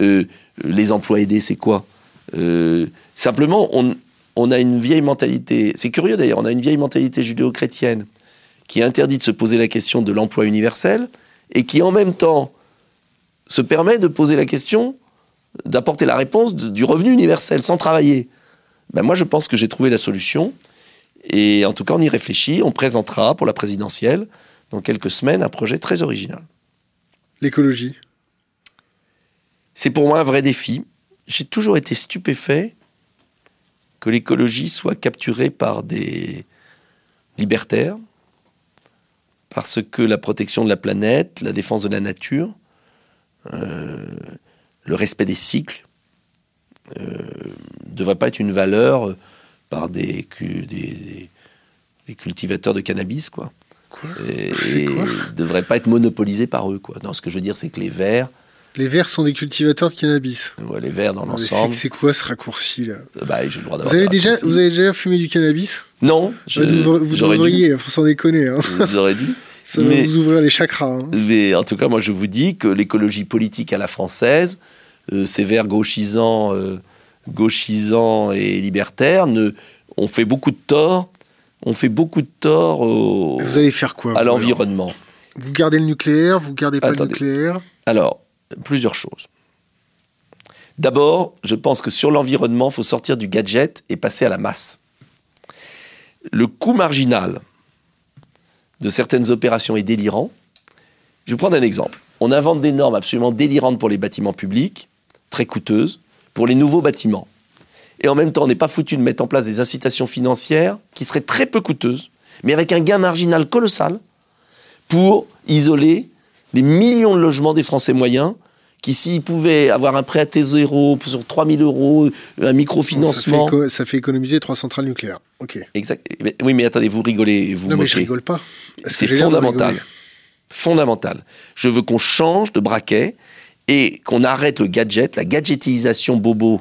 Euh, les emplois aidés, c'est quoi? Simplement, on, on a une vieille mentalité, c'est curieux d'ailleurs, on a une vieille mentalité judéo-chrétienne qui interdit de se poser la question de l'emploi universel et qui en même temps se permet de poser la question, d'apporter la réponse de- du revenu universel sans travailler. Ben moi, je pense que j'ai trouvé la solution. Et en tout cas, on y réfléchit. On présentera pour la présidentielle, dans quelques semaines, un projet très original. L'écologie. C'est pour moi un vrai défi. J'ai toujours été stupéfait que l'écologie soit capturée par des libertaires, parce que la protection de la planète, la défense de la nature, le respect des cycles, ne devrait pas être une valeur euh, par des, des, des- des cultivateurs de cannabis, quoi. Quoi? Et, quoi? ne devrait pas être monopolisé par eux, quoi. Non, ce que je veux dire, c'est que les verts, Les Verts sont des cultivateurs de cannabis. ouais, les verts dans l'ensemble, c'est quoi ce raccourci là? Euh, bah, j'ai le droit vous avez, déjà, raccourcis. vous avez déjà fumé du cannabis? Non, je- Bah, Vous, vous dû. devriez, faut s'en déconner. Hein. J'aurais dû. Ça va Mais- vous ouvrir les chakras. hein. Mais en tout cas, moi, je vous dis que l'écologie politique à la française, euh, ces verts gauchisants, euh, gauchisants et libertaires, ne, ont fait beaucoup de tort. On fait beaucoup de tort au- Vous allez faire quoi à l'environnement. Vous gardez le nucléaire, vous gardez pas Attendez. le nucléaire. Alors, plusieurs choses. D'abord, je pense que sur l'environnement, il faut sortir du gadget et passer à la masse. Le coût marginal de certaines opérations est délirant. Je vais prendre un exemple. On invente des normes absolument délirantes pour les bâtiments publics, très coûteuses, pour les nouveaux bâtiments. Et en même temps, on n'est pas foutu de mettre en place des incitations financières qui seraient très peu coûteuses, mais avec un gain marginal colossal pour isoler les millions de logements des Français moyens qui, s'ils pouvaient avoir un prêt à T0 sur 3000 euros, un microfinancement. Ça fait, ça fait économiser trois centrales nucléaires. Ok. Exact. Mais- Oui, mais attendez, vous rigolez, vous Non, mais je rigole pas. C'est fondamental. Fondamental. Je veux qu'on change de braquet et qu'on arrête le gadget, la gadgetisation bobo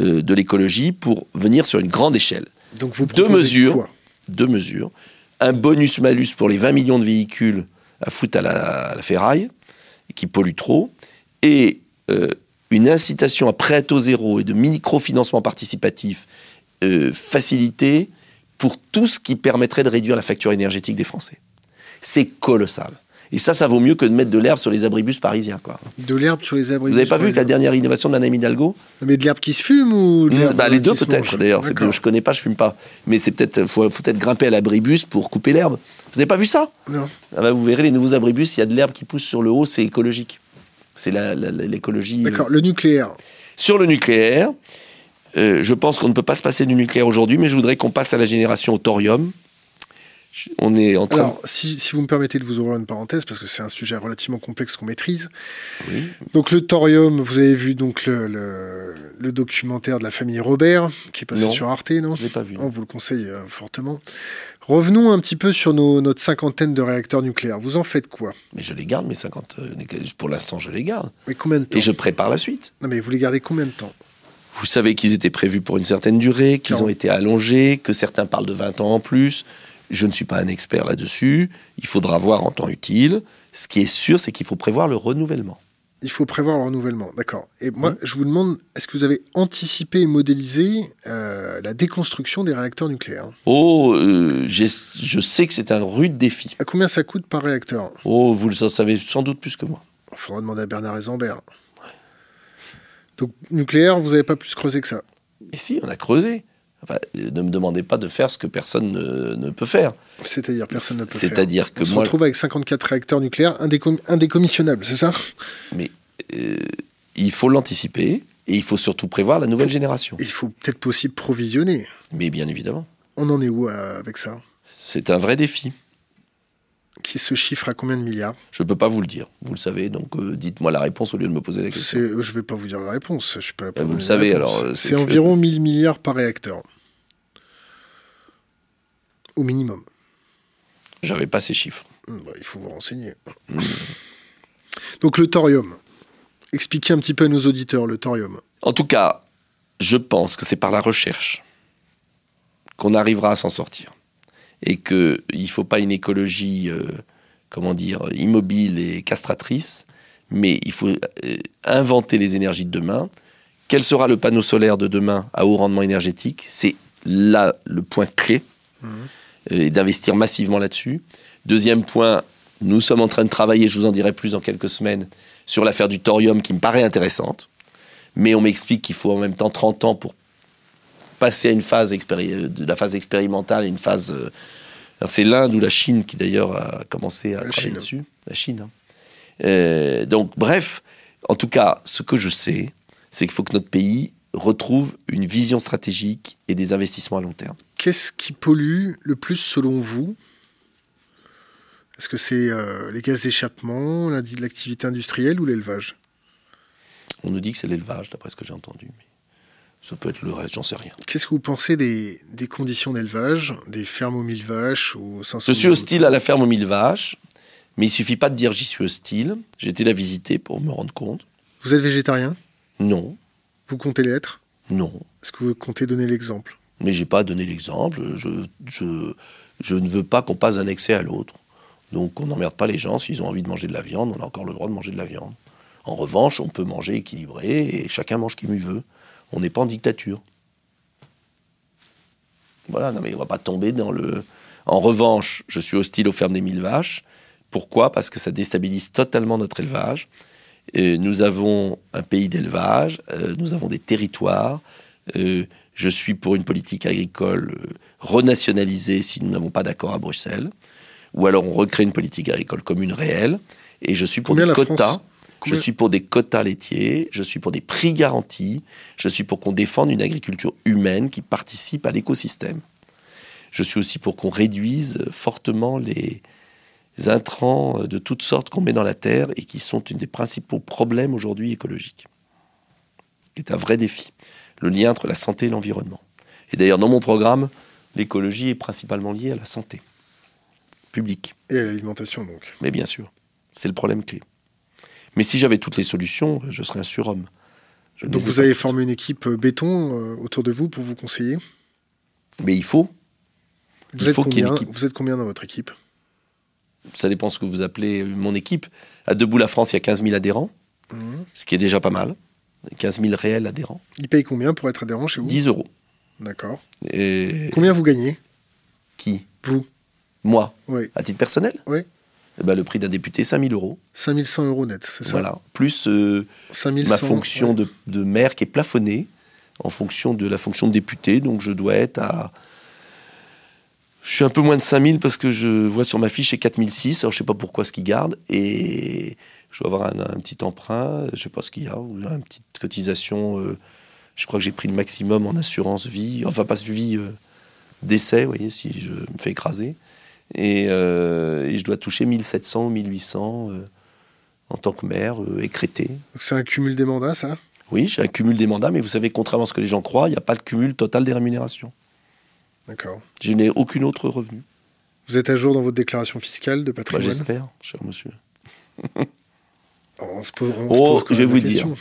euh, de l'écologie pour venir sur une grande échelle. Donc vous Deux mesures. Deux mesures. Un bonus-malus pour les 20 millions de véhicules à foutre à la, à la ferraille, qui polluent trop, et euh, une incitation à prêt à taux zéro et de microfinancement participatif euh, facilité pour tout ce qui permettrait de réduire la facture énergétique des Français. C'est colossal. Et ça, ça vaut mieux que de mettre de l'herbe sur les abribus parisiens. Quoi. De l'herbe sur les abris. Vous n'avez pas vu que la dernière innovation de Madame Hidalgo Mais de l'herbe qui se fume ou de Bah, Les deux peut-être d'ailleurs. Je connais pas, je fume pas. Mais c'est peut-être faut, faut peut-être grimper à l'abribus pour couper l'herbe. Vous n'avez pas vu ça? Non. Ah bah, Vous verrez les nouveaux abribus, il y a de l'herbe qui pousse sur le haut, c'est écologique. C'est l'écologie. D'accord. Le nucléaire. Sur le nucléaire, euh, je pense qu'on ne peut pas se passer du nucléaire aujourd'hui, mais je voudrais qu'on passe à la génération au thorium. On est en train. Alors, si, si vous me permettez de vous ouvrir une parenthèse, parce que c'est un sujet relativement complexe qu'on maîtrise. Oui. Donc, le thorium, vous avez vu donc le, le- le documentaire de la famille Robert, qui est passé Non. sur Arte, non Je l'ai pas vu. On vous le conseille euh, fortement. Revenons un petit peu sur nos- notre cinquantaine de réacteurs nucléaires. Vous en faites quoi? Mais je les garde, mes 50. euh, Pour l'instant, je les garde. Mais combien de temps? Et je prépare la suite. Non, mais vous les gardez combien de temps? Vous savez qu'ils étaient prévus pour une certaine durée, qu'ils ont été allongés, que certains parlent de 20 ans en plus. Je ne suis pas un expert là-dessus. Il faudra voir en temps utile. Ce qui est sûr, c'est qu'il faut prévoir le renouvellement. Il faut prévoir le renouvellement, d'accord. Et moi, je vous demande, est-ce que vous avez anticipé et modélisé euh, la déconstruction des réacteurs nucléaires? Oh, euh, je sais que c'est un rude défi. À combien ça coûte par réacteur? Oh, vous le savez sans doute plus que moi. Il faudra demander à Bernard Esambert. Donc, nucléaire, vous n'avez pas plus creusé que ça. Et si, on a creusé. Enfin, ne me demandez pas de faire ce que personne ne, ne peut faire. C'est-à-dire, personne ne peut faire. C'est-à-dire que On se moi, retrouve avec 54 réacteurs nucléaires indécom- indécommissionnables, c'est ça? Mais euh, il faut l'anticiper et il faut surtout prévoir la nouvelle génération. Il faut peut-être possible provisionner. Mais bien évidemment, On en est où euh, avec ça? C'est un vrai défi. Qui se chiffre à combien de milliards Je ne peux pas vous le dire. Vous le savez, donc euh, dites-moi la réponse au lieu de me poser la question. Euh, Je ne vais pas vous dire la réponse. Je peux pas vous le savez, alors, euh, c'est que- environ 1000 milliards par réacteur. Au minimum. J'avais pas ces chiffres. Hum, bah, il faut vous renseigner. Donc le thorium. Expliquez un petit peu à nos auditeurs le thorium. En tout cas, je pense que c'est par la recherche qu'on arrivera à s'en sortir. Et qu'il ne faut pas une écologie, euh, comment dire, immobile et castratrice, mais il faut euh, inventer les énergies de demain. Quel sera le panneau solaire de demain à haut rendement énergétique? C'est là le point clé, euh, et d'investir massivement là-dessus. Deuxième point, nous sommes en train de travailler, je vous en dirai plus dans quelques semaines, sur l'affaire du thorium qui me paraît intéressante mais on m'explique qu'il faut en même temps 30 ans pour passer à une phase de la phase expérimentale une phase. euh, c'est l'Inde ou la Chine qui d'ailleurs a commencé à La travailler Chine. dessus. La Chine. hein. Euh, donc bref, en tout cas, ce que je sais, c'est qu'il faut que notre pays retrouve une vision stratégique et des investissements à long terme. Qu'est-ce qui pollue le plus selon vous? Est-ce que c'est euh, les gaz d'échappement, l'activité industrielle ou l'élevage? On nous dit que c'est l'élevage, d'après ce que j'ai entendu, mais ça peut être le reste, j'en sais rien. Qu'est-ce que vous pensez des, des conditions d'élevage, des fermes aux 1000 vaches aux 500 Je suis hostile à la ferme aux mille vaches, mais il suffit pas de dire j'y suis hostile. J'ai été la visiter pour me rendre compte. Vous êtes végétarien? Non, Vous comptez l'être? Non. Est-ce que vous comptez donner l'exemple? Mais j'ai pas donné l'exemple. Je, je, je ne veux pas qu'on passe d'un excès à l'autre. Donc on n'emmerde pas les gens. S'ils ont envie de manger de la viande, on a encore le droit de manger de la viande. En revanche, on peut manger équilibré et chacun mange qui lui veut. On n'est pas en dictature. Voilà, non mais on va pas tomber dans le. En revanche, je suis hostile aux fermes des mille vaches. Pourquoi? Parce que ça déstabilise totalement notre élevage. Nous avons un pays d'élevage, euh, nous avons des territoires. Euh, je suis pour une politique agricole euh, renationalisée si nous n'avons pas d'accord à Bruxelles. Ou alors on recrée une politique agricole commune réelle. Et je suis pour Combien des quotas. France- Je suis pour des quotas laitiers, je suis pour des prix garantis, je suis pour qu'on défende une agriculture humaine qui participe à l'écosystème. Je suis aussi pour qu'on réduise fortement les intrants de toutes sortes qu'on met dans la terre et qui sont une des principaux problèmes aujourd'hui écologiques. qui est un vrai défi. Le lien entre la santé et l'environnement. Et d'ailleurs, dans mon programme, l'écologie est principalement liée à la santé publique. Et à l'alimentation, donc. Mais bien sûr, c'est le problème clé. Mais si j'avais toutes les solutions, je serais un surhomme. Je Donc vous avez formé une équipe euh, béton euh, autour de vous pour vous conseiller? Mais il faut. Vous Il êtes faut qu'il y ait combien équipe. Vous êtes combien dans votre équipe? Ça dépend ce que vous appelez mon équipe. À Debout la France, il y a 15 000 adhérents, Mhm. ce qui est déjà pas mal. 15 000 réels adhérents. Ils payent combien pour être adhérent chez vous? 10 euros. D'accord. Et Combien vous gagnez? Qui? Vous Moi, Oui. à titre personnel? Oui. Eh ben, Le prix d'un député, 5 000 euros. 5100 euros net, c'est ça? Voilà. Plus euh, 5100, ma fonction ouais. de, de maire qui est plafonnée en fonction de la fonction de député. Donc je dois être à. Je suis un peu moins de 5000 parce que je vois sur ma fiche c'est 4006. Alors je sais pas pourquoi ce qu'ils gardent. Et je dois avoir un, un petit emprunt. Je sais pas ce qu'il y a. Ou une petite cotisation. euh, je crois que j'ai pris le maximum en assurance vie. Enfin, pas vie, euh, décès, vous voyez, si je me fais écraser. Et, euh, et je dois toucher 1700 ou 1800 euh, en tant que maire, euh, écrété. C'est un cumul des mandats, ça? Oui, j'ai un cumul des mandats, mais vous savez, contrairement à ce que les gens croient, il n'y a pas de cumul total des rémunérations. D'accord. Je n'ai aucune autre revenu. Vous êtes à jour dans votre déclaration fiscale de Moi, patrimoine? j'espère, cher monsieur. On se pose, on Oh, se pose quand je vais vous la dire. question.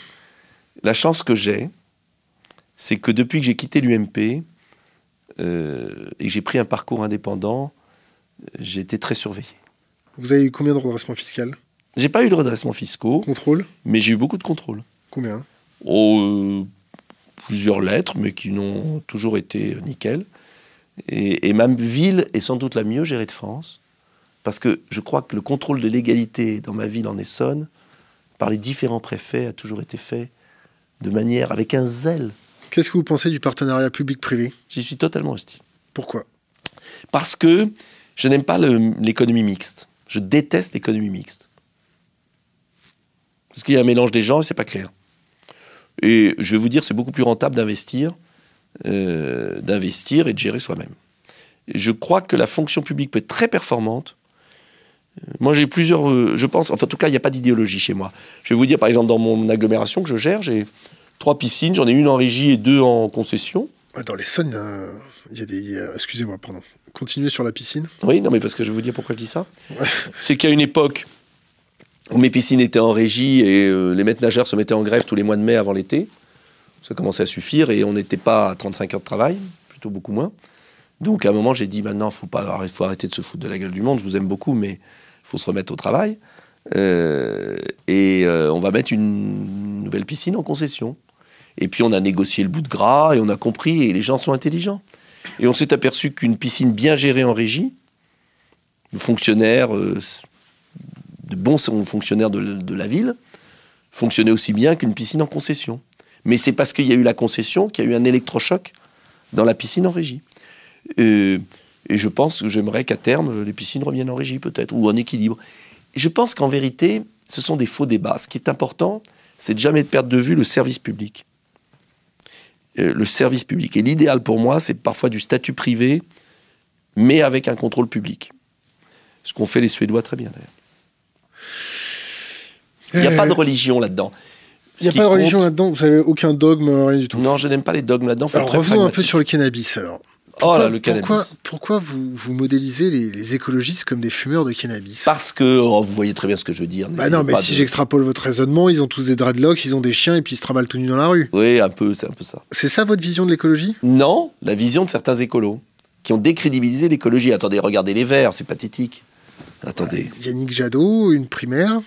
La chance que j'ai, c'est que depuis que j'ai quitté l'UMP euh, et que j'ai pris un parcours indépendant, j'ai été très surveillé. Vous avez eu combien de redressement fiscal J'ai pas eu de redressement fiscaux, Contrôle? Mais j'ai eu beaucoup de contrôles. Combien? Oh, euh, plusieurs lettres, mais qui n'ont toujours été nickel. Et, et ma ville est sans doute la mieux gérée de France, parce que je crois que le contrôle de l'égalité dans ma ville en Essonne, par les différents préfets, a toujours été fait de manière avec un zèle. Qu'est-ce que vous pensez du partenariat public-privé? J'y suis totalement hostile. Pourquoi? Parce que je n'aime pas l'économie mixte. Je déteste l'économie mixte. Parce qu'il y a un mélange des gens et c'est pas clair. Et je vais vous dire, c'est beaucoup plus rentable d'investir, euh, d'investir et de gérer soi-même. Je crois que la fonction publique peut être très performante. Euh, Moi, j'ai plusieurs. euh, je pense, enfin, en tout cas, il n'y a pas d'idéologie chez moi. Je vais vous dire, par exemple, dans mon agglomération que je gère, j'ai trois piscines. J'en ai une en régie et deux en concession. Dans les euh, il y a des... Excusez-moi, pardon. Continuez sur la piscine. Oui, non, mais parce que je vais vous dire pourquoi je dis ça. C'est qu'à une époque où mes piscines étaient en régie et euh, les maîtres nageurs se mettaient en grève tous les mois de mai avant l'été, ça commençait à suffire et on n'était pas à 35 heures de travail, plutôt beaucoup moins. Donc à un moment, j'ai dit maintenant, il faut, pas, faut arrêter de se foutre de la gueule du monde, je vous aime beaucoup, mais il faut se remettre au travail. Euh, et euh, on va mettre une nouvelle piscine en concession. Et puis on a négocié le bout de gras et on a compris, et les gens sont intelligents. Et on s'est aperçu qu'une piscine bien gérée en régie, de fonctionnaires, euh, de bons fonctionnaires de, la ville, fonctionnait aussi bien qu'une piscine en concession. Mais c'est parce qu'il y a eu la concession qu'il y a eu un électrochoc dans la piscine en régie. Euh, et je pense que j'aimerais qu'à terme, les piscines reviennent en régie peut-être, ou en équilibre. Je pense qu'en vérité, ce sont des faux débats. Ce qui est important, c'est de jamais perdre de vue le service public. Euh, le service public. Et l'idéal pour moi, c'est parfois du statut privé, mais avec un contrôle public. Ce qu'ont fait les Suédois très bien d'ailleurs. Il n'y a Euh, pas de religion là-dedans. Il n'y a pas de religion là-dedans, vous avez aucun dogme, rien du tout. Non, je n'aime pas les dogmes là-dedans. Alors revenons un peu sur le cannabis alors. Oh là, le cannabis. Pourquoi, pourquoi vous, vous modélisez les, les écologistes comme des fumeurs de cannabis? Parce que, oh, vous voyez très bien ce que je veux dire. Bah non, mais si de- j'extrapole votre raisonnement, ils ont tous des dreadlocks, ils ont des chiens et puis ils se traballent tout nus dans la rue. Oui, un peu, c'est un peu ça. C'est ça votre vision de l'écologie? Non, la vision de certains écolos qui ont décrédibilisé l'écologie. Attendez, regardez les verts, c'est pathétique. Attendez. Yannick Jadot, une primaire?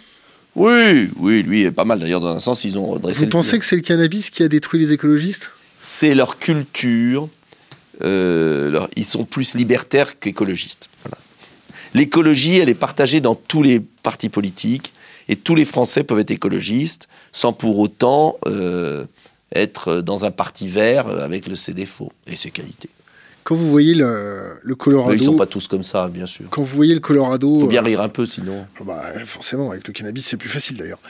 Oui, oui, lui est pas mal d'ailleurs dans un sens, ils ont redressé Vous le pensez tir. que c'est le cannabis qui a détruit les écologistes? C'est leur culture. Euh, ils sont plus libertaires qu'écologistes. Voilà. L'écologie, elle est partagée dans tous les partis politiques et tous les Français peuvent être écologistes sans pour autant euh, être dans un parti vert avec le ses défauts et ses qualités. Quand vous voyez le, le Mais Colorado, ils sont pas tous comme ça, bien sûr. quand vous voyez le Colorado, Faut bien euh, rire un peu, sinon. bah, forcément, avec le cannabis, c'est plus facile d'ailleurs.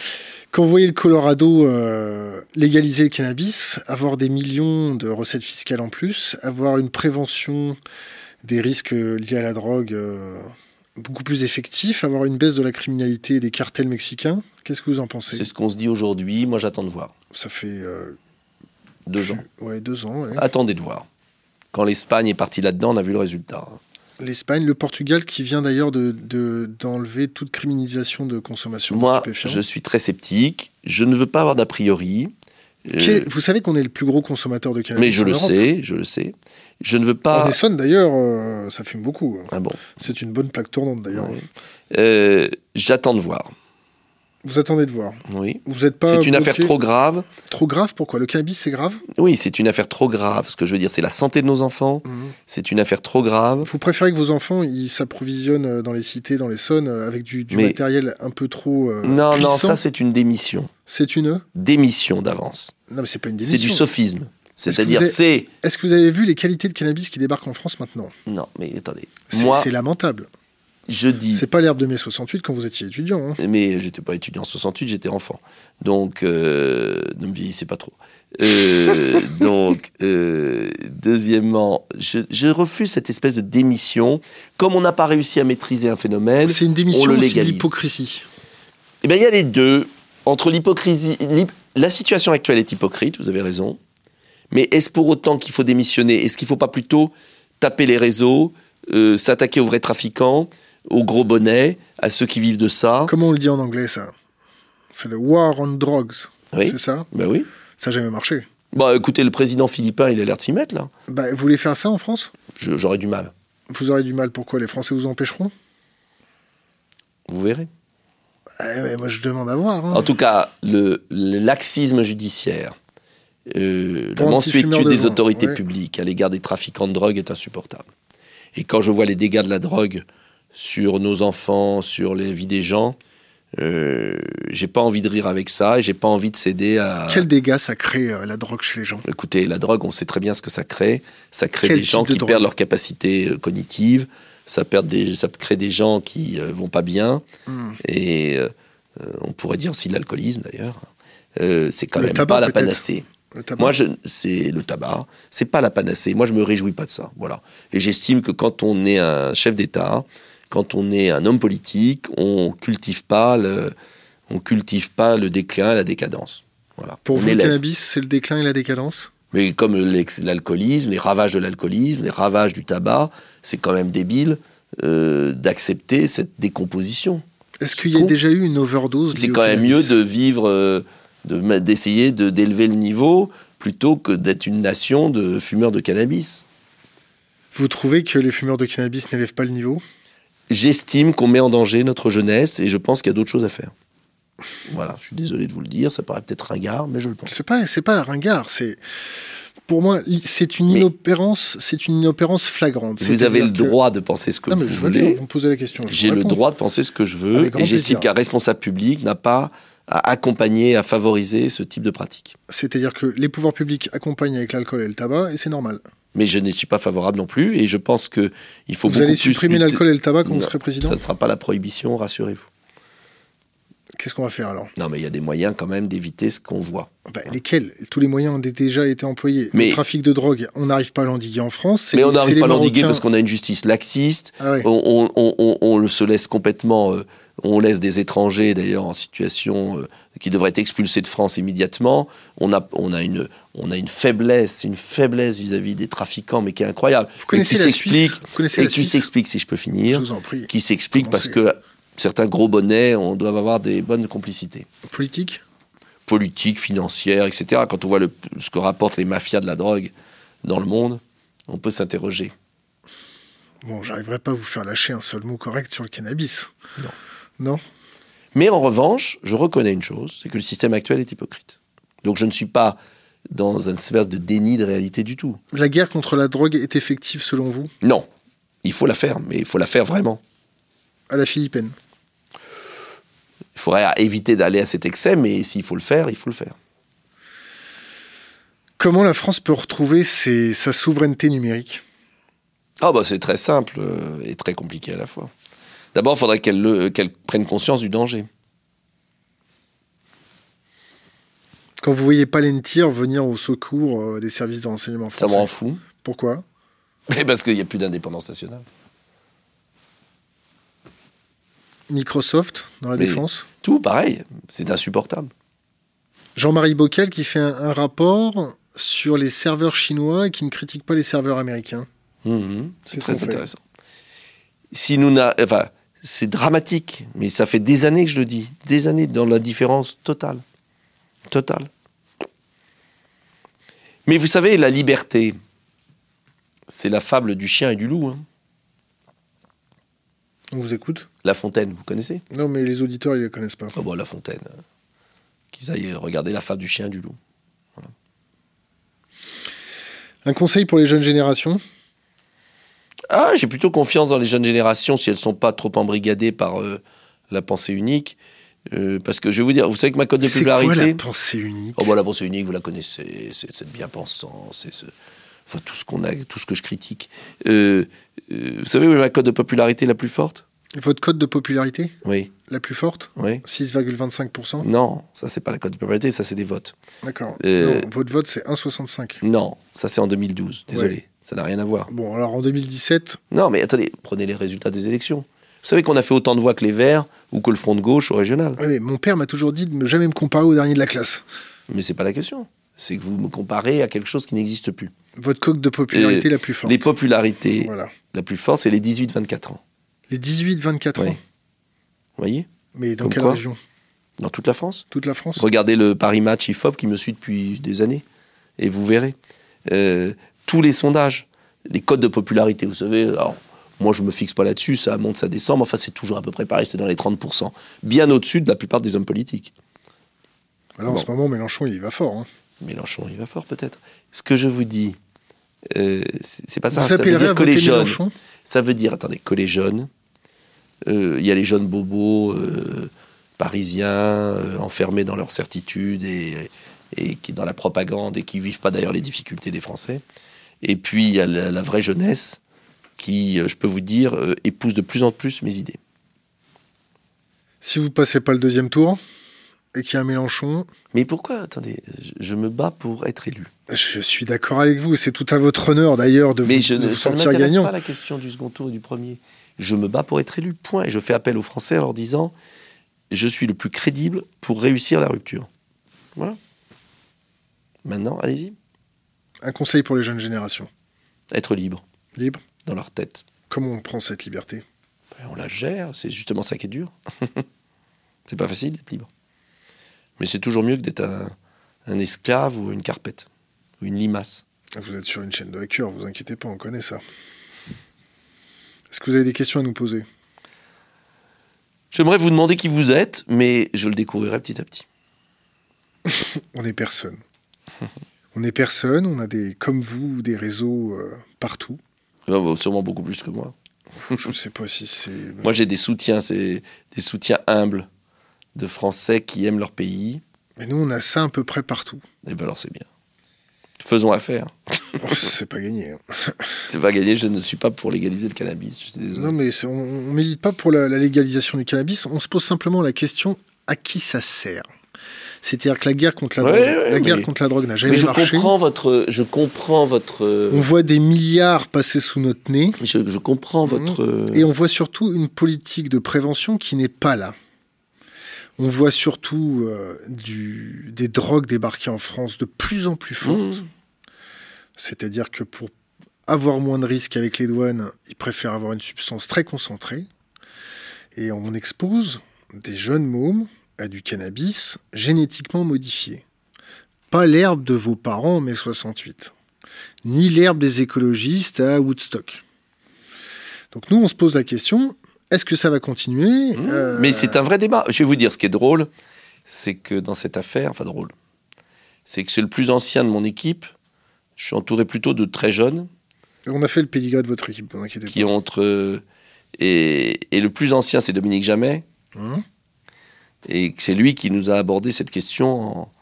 Quand vous voyez le Colorado euh, légaliser le cannabis, avoir des millions de recettes fiscales en plus, avoir une prévention des risques liés à la drogue euh, beaucoup plus effectif, avoir une baisse de la criminalité et des cartels mexicains, qu'est-ce que vous en pensez? C'est ce qu'on se dit aujourd'hui. Moi, j'attends de voir. Ça fait euh, Deux ans. ouais, deux ans. ouais. Attendez de voir. Quand l'Espagne est partie là-dedans, on a vu le résultat. L'Espagne, le Portugal qui vient d'ailleurs de, de- d'enlever toute criminalisation de consommation de Moi, stupéfiants. je suis très sceptique. Je ne veux pas avoir d'a priori. Euh, Vous savez qu'on est le plus gros consommateur de cannabis mais je en le Europe. sais, je le sais. Je ne veux En pas. Essonne d'ailleurs, euh, ça fume beaucoup. Ah bon. C'est une bonne plaque tournante d'ailleurs. Ouais. Euh, J'attends de voir. Vous attendez de voir. Oui. Vous n'êtes pas. C'est une affaire trop grave. Trop grave Pourquoi? Le cannabis c'est grave? Oui, c'est une affaire trop grave. Ce que je veux dire, c'est la santé de nos enfants. Mhm. C'est une affaire trop grave. Vous préférez que vos enfants ils s'approvisionnent euh, dans les cités, dans les zones, euh, avec du, du Mais- matériel un peu trop euh, non, non, ça c'est une démission. C'est une Démission d'avance. Non, mais c'est pas une C'est démission. du sophisme. C'est-à-dire, avez- c'est. Est-ce que vous avez vu les qualités de cannabis qui débarquent en France maintenant? Non, mais attendez. C'est Moi, c'est lamentable. Je dis. C'est pas l'herbe de mai 68 quand vous étiez étudiant. hein. Mais j'étais pas étudiant en 68, j'étais enfant. Donc, euh, ne me vieillissez pas trop. Euh, donc, euh, deuxièmement, je, je refuse cette espèce de démission. Comme on n'a pas réussi à maîtriser un phénomène, C'est une démission on le c'est légalise. l'hypocrisie Eh bien, il y a les deux. Entre l'hypocrisie, l'hyp- la situation actuelle est hypocrite, vous avez raison. Mais est-ce pour autant qu'il faut démissionner? Est-ce qu'il ne faut pas plutôt taper les réseaux, s'attaquer aux vrais trafiquants, aux gros bonnets, à ceux qui vivent de ça Comment on le dit en anglais ça? C'est le war on drugs. Oui. C'est ça? Ben oui. Ça n'a jamais marché. Bah écoutez, le président philippin, il a l'air de s'y mettre là. Bah, vous voulez faire ça en France? J'aurais du mal. Vous aurez du mal. Pourquoi? Les Français vous empêcheront? Vous verrez. Eh ouais, Moi, je demande à voir. hein. En tout cas, le le laxisme judiciaire, euh, la un petit fumeur mansuétude de des autorités ouais. publiques à l'égard des trafiquants de drogue est insupportable. Et quand je vois les dégâts de la drogue sur nos enfants, sur les vies des gens, euh, j'ai pas envie de rire avec ça et j'ai pas envie de céder à. Quel dégât ça crée euh, la drogue chez les gens? Écoutez, la drogue, on sait très bien ce que ça crée. Ça crée Quel des gens de qui perdent leur capacité euh, cognitive. Ça, perd des, ça crée des gens qui vont pas bien. Hmm. Et on pourrait dire aussi de l'alcoolisme d'ailleurs. C'est quand Le même tabac, pas la panacée. Moi, je, c'est le tabac. C'est pas la panacée. Moi, je me réjouis pas de ça. Voilà. Et j'estime que quand on est un chef d'État, quand on est un homme politique, on cultive pas le, on cultive pas le déclin et la décadence. Voilà. Pour on vous, le cannabis, c'est le déclin et la décadence? Mais comme l'alcoolisme, les ravages de l'alcoolisme, les ravages du tabac, c'est quand même débile euh, d'accepter cette décomposition. Est-ce qu'il y a con. déjà eu une overdose C'est quand même mieux de vivre, euh, d'essayer de d'élever le niveau plutôt que d'être une nation de fumeurs de cannabis. Vous trouvez que les fumeurs de cannabis n'élèvent pas le niveau? J'estime qu'on met en danger notre jeunesse et je pense qu'il y a d'autres choses à faire. Voilà, je suis désolé de vous le dire, ça paraît peut-être ringard, mais je le pense. C'est pas, c'est pas ringard. C'est pour moi, c'est une inopérance, c'est une inopérance flagrante. Vous avez le que- droit de penser ce que Non, vous je voulez. vous me posez la question. J'ai le droit de penser ce que je veux grand et j'estime qu'un responsable public n'a pas à accompagner, à favoriser ce type de pratique. C'est-à-dire que les pouvoirs publics accompagnent avec l'alcool et le tabac, et c'est normal. Mais je ne suis pas favorable non plus et je pense que il faut Vous beaucoup allez supprimer l'alcool et le tabac quand vous Non, serez président Ça ne sera pas la prohibition, rassurez-vous. Qu'est-ce qu'on va faire alors? Non, mais il y a des moyens quand même d'éviter ce qu'on voit. Bah, Lesquels? Tous les moyens ont déjà été employés. Mais- le trafic de drogue, on n'arrive pas à l'endiguer en France. Mais on les- n'arrive pas à l'endiguer parce qu'on a une justice laxiste. Ah ouais. On, on- se laisse complètement. euh, on laisse des étrangers d'ailleurs en situation euh, qui devraient être expulsés de France immédiatement. On a, on a une, on a une faiblesse, une faiblesse vis-à-vis des trafiquants, mais qui est incroyable. Vous connaissez et qui la s'explique, et qui s'explique, si je peux Je finir, vous en prie. qui s'explique parce que certains gros bonnets, on doit avoir des bonnes complicités Politique politiques, financières, etc. Quand on voit le, ce que rapportent les mafias de la drogue dans le monde, on peut s'interroger. Bon, j'arriverai pas à vous faire lâcher un seul mot correct sur le cannabis. Non. Non Mais en revanche, je reconnais une chose, c'est que le système actuel est hypocrite. Donc je ne suis pas dans une espèce de déni de réalité du tout. La guerre contre la drogue est effective selon vous? Non, il faut la faire, mais il faut la faire vraiment. à la Philippine Il faudrait éviter d'aller à cet excès, mais s'il faut le faire, il faut le faire. Comment la France peut retrouver ses- sa souveraineté numérique? Ah bah c'est très simple euh, et très compliqué à la fois. D'abord, il faudrait qu'elle le- qu'elle prenne conscience du danger. Quand vous voyez Palentir venir au secours euh, des services de renseignement Ça me français. rend fou. Pourquoi? Mais parce qu'il n'y a plus d'indépendance nationale. Microsoft dans la Mais- défense? Tout pareil, c'est insupportable. Jean-Marie Bockel qui fait un, un rapport sur les serveurs chinois et qui ne critique pas les serveurs américains. Mhm, C'est Qu'est-ce très intéressant. Si nous n'a- enfin, c'est dramatique, mais ça fait des années que je le dis, des années dans l'indifférence totale, totale. Mais vous savez, la liberté, c'est la fable du chien et du loup. hein. On vous écoute La Fontaine, vous connaissez? Non, mais les auditeurs, ils ne la connaissent pas. Ah bon, La Fontaine. euh, Qu'ils aillent regarder la fable du chien et du loup. Un conseil pour les jeunes générations? Ah, j'ai plutôt confiance dans les jeunes générations si elles sont pas trop embrigadées par euh, la pensée unique. Euh, parce que je vais vous dire, vous savez que ma cote de C'est quoi popularité. la pensée unique? Oh bah la pensée unique, vous la connaissez, c'est c'est bien pensant, c'est ce- enfin, tout ce qu'on a, tout ce que je critique. Euh, euh, vous savez où est ma cote de popularité la plus forte? Votre code de popularité? Oui, la plus forte? Oui. 6,25% Non, ça c'est pas la cote de popularité, ça c'est des votes. D'accord. Votre vote, c'est 1,65. Non, ça c'est en 2012. Désolé, Ouais. Ça n'a rien à voir. Bon, alors en 2017, Non, mais attendez, prenez les résultats des élections. Vous savez qu'on a fait autant de voix que les Verts ou que le Front de gauche au régional. ouais, mais mon père m'a toujours dit de ne jamais me comparer au dernier de la classe. Mais c'est pas la question. C'est que vous me comparez à quelque chose qui n'existe plus. Votre coque de popularité la plus forte. Les popularités, Voilà. la plus forte, c'est les 18-24 ans. Les 18-24 Oui. ans. Vous voyez Mais dans Comme quelle région Dans toute la France. Toute la France Regardez le Paris Match IFOP qui me suit depuis des années. Et vous verrez. Euh, tous les sondages, les codes de popularité, vous savez, alors, moi je me fixe pas là-dessus, ça monte, ça descend, mais enfin c'est toujours à peu près pareil, c'est dans les 30%. Bien au-dessus de la plupart des hommes politiques. Alors, En Bon. ce moment, Mélenchon, il y va fort. hein. Mélenchon, il va fort peut-être. Ce que je vous dis, euh, c'est pas ça. Vous Ça veut dire que les jeunes, Mélenchon? ça veut dire, attendez, que les jeunes, euh, il y a les jeunes bobos euh, parisiens enfermés dans leur certitude et, et qui dans la propagande et qui vivent pas d'ailleurs les difficultés des Français. Et puis il y a la, la vraie jeunesse qui, euh, je peux vous dire, euh, épouse de plus en plus mes idées. Si vous passez pas le deuxième tour et qu'il y a un Mélenchon, Mais pourquoi? Attendez, je, me bats pour être élu. je suis d'accord avec vous. C'est tout à votre honneur d'ailleurs de vous, Mais je de ne, vous sentir gagnant. pas la question du second tour et du premier. Je me bats pour être élu, point. Et je fais appel aux Français en leur disant je suis le plus crédible pour réussir la rupture. Voilà. Maintenant, allez-y. Un conseil pour les jeunes générations. Être libre Libre. dans leur tête. Comment on prend cette liberté? Ben, On la gère, c'est justement ça qui est dur. c'est pas facile d'être libre. Mais c'est toujours mieux que d'être un, un esclave ou une carpette, ou une limace. Vous êtes sur une chaîne de hackers, vous inquiétez pas, on connaît ça. Est-ce que vous avez des questions à nous poser? J'aimerais vous demander qui vous êtes, mais je le découvrirai petit à petit. On est personne. On est personne, on a des, comme vous, des réseaux euh, partout. Ah, bah, sûrement beaucoup plus que moi. Je ne sais pas si c'est. Moi, j'ai des soutiens, c'est des soutiens humbles de Français qui aiment leur pays. Mais nous, on a ça à peu près partout. Et ben alors, c'est bien. Faisons affaire. Oh, c'est pas gagné. hein. C'est pas gagné, je ne suis pas pour légaliser le cannabis. Je suis désolé. Non, mais on ne milite pas pour la, la légalisation du cannabis. On se pose simplement la question à qui ça sert? C'est-à-dire que la guerre contre la Ouais, drogue, ouais, la guerre mais- contre la drogue n'a jamais mais je marché. comprends votre. Je comprends votre. On voit des milliards passer sous notre nez. Je, je comprends Mhm. votre. Et on voit surtout une politique de prévention qui n'est pas là. On voit surtout euh, du, des drogues débarquer en France de plus en plus fortes. Mmh. C'est-à-dire que pour avoir moins de risques avec les douanes, ils préfèrent avoir une substance très concentrée. Et on expose des jeunes mômes à du cannabis génétiquement modifié. Pas l'herbe de vos parents en mai 68, ni l'herbe des écologistes à Woodstock. Donc nous, on se pose la question, est-ce que ça va continuer? Euh, Mais c'est un vrai débat. Je vais vous dire, ce qui est drôle, c'est que dans cette affaire, enfin drôle, c'est que c'est le plus ancien de mon équipe. Je suis entouré plutôt de très jeunes On a fait le pédigré de votre équipe, vous inquiétez qui pas. ont entre. Et, et le plus ancien, c'est Dominique Jamais. Hum Et c'est lui qui nous a abordé cette question en,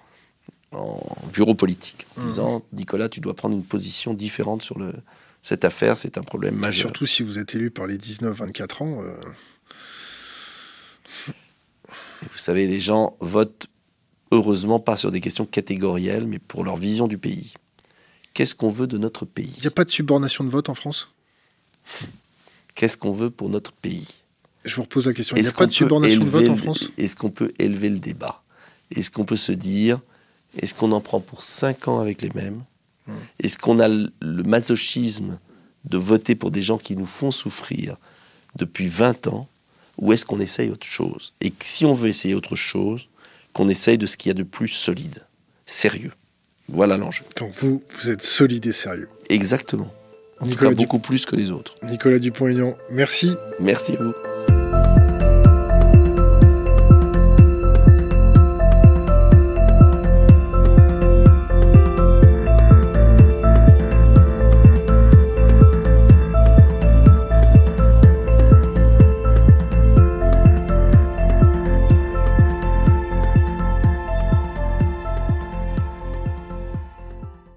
en bureau politique, en Mhm. disant Nicolas, tu dois prendre une position différente sur le, cette affaire, c'est un problème Et majeur. surtout si vous êtes élu par les 19-24 ans. euh, Et vous savez, les gens votent heureusement pas sur des questions catégorielles, mais pour leur vision du pays. Qu'est-ce qu'on veut de notre pays? Il n'y a pas de subornation de vote en France? Qu'est-ce qu'on veut pour notre pays? Je vous repose la question. Il n'y a Est-ce pas qu'on de peut subornation de vote élever en le- France? Est-ce qu'on peut élever le débat? Est-ce qu'on peut se dire, est-ce qu'on en prend pour 5 ans avec les mêmes? Hmm. Est-ce qu'on a le le masochisme de voter pour des gens qui nous font souffrir depuis 20 ans? Ou est-ce qu'on essaye autre chose? Et que si on veut essayer autre chose, qu'on essaye de ce qu'il y a de plus solide, sérieux. Voilà l'enjeu. Donc vous, vous êtes solide et sérieux. Exactement. En tout Nicolas cas, Dupont- beaucoup plus que les autres. Nicolas Dupont-Aignan, merci. Merci à vous.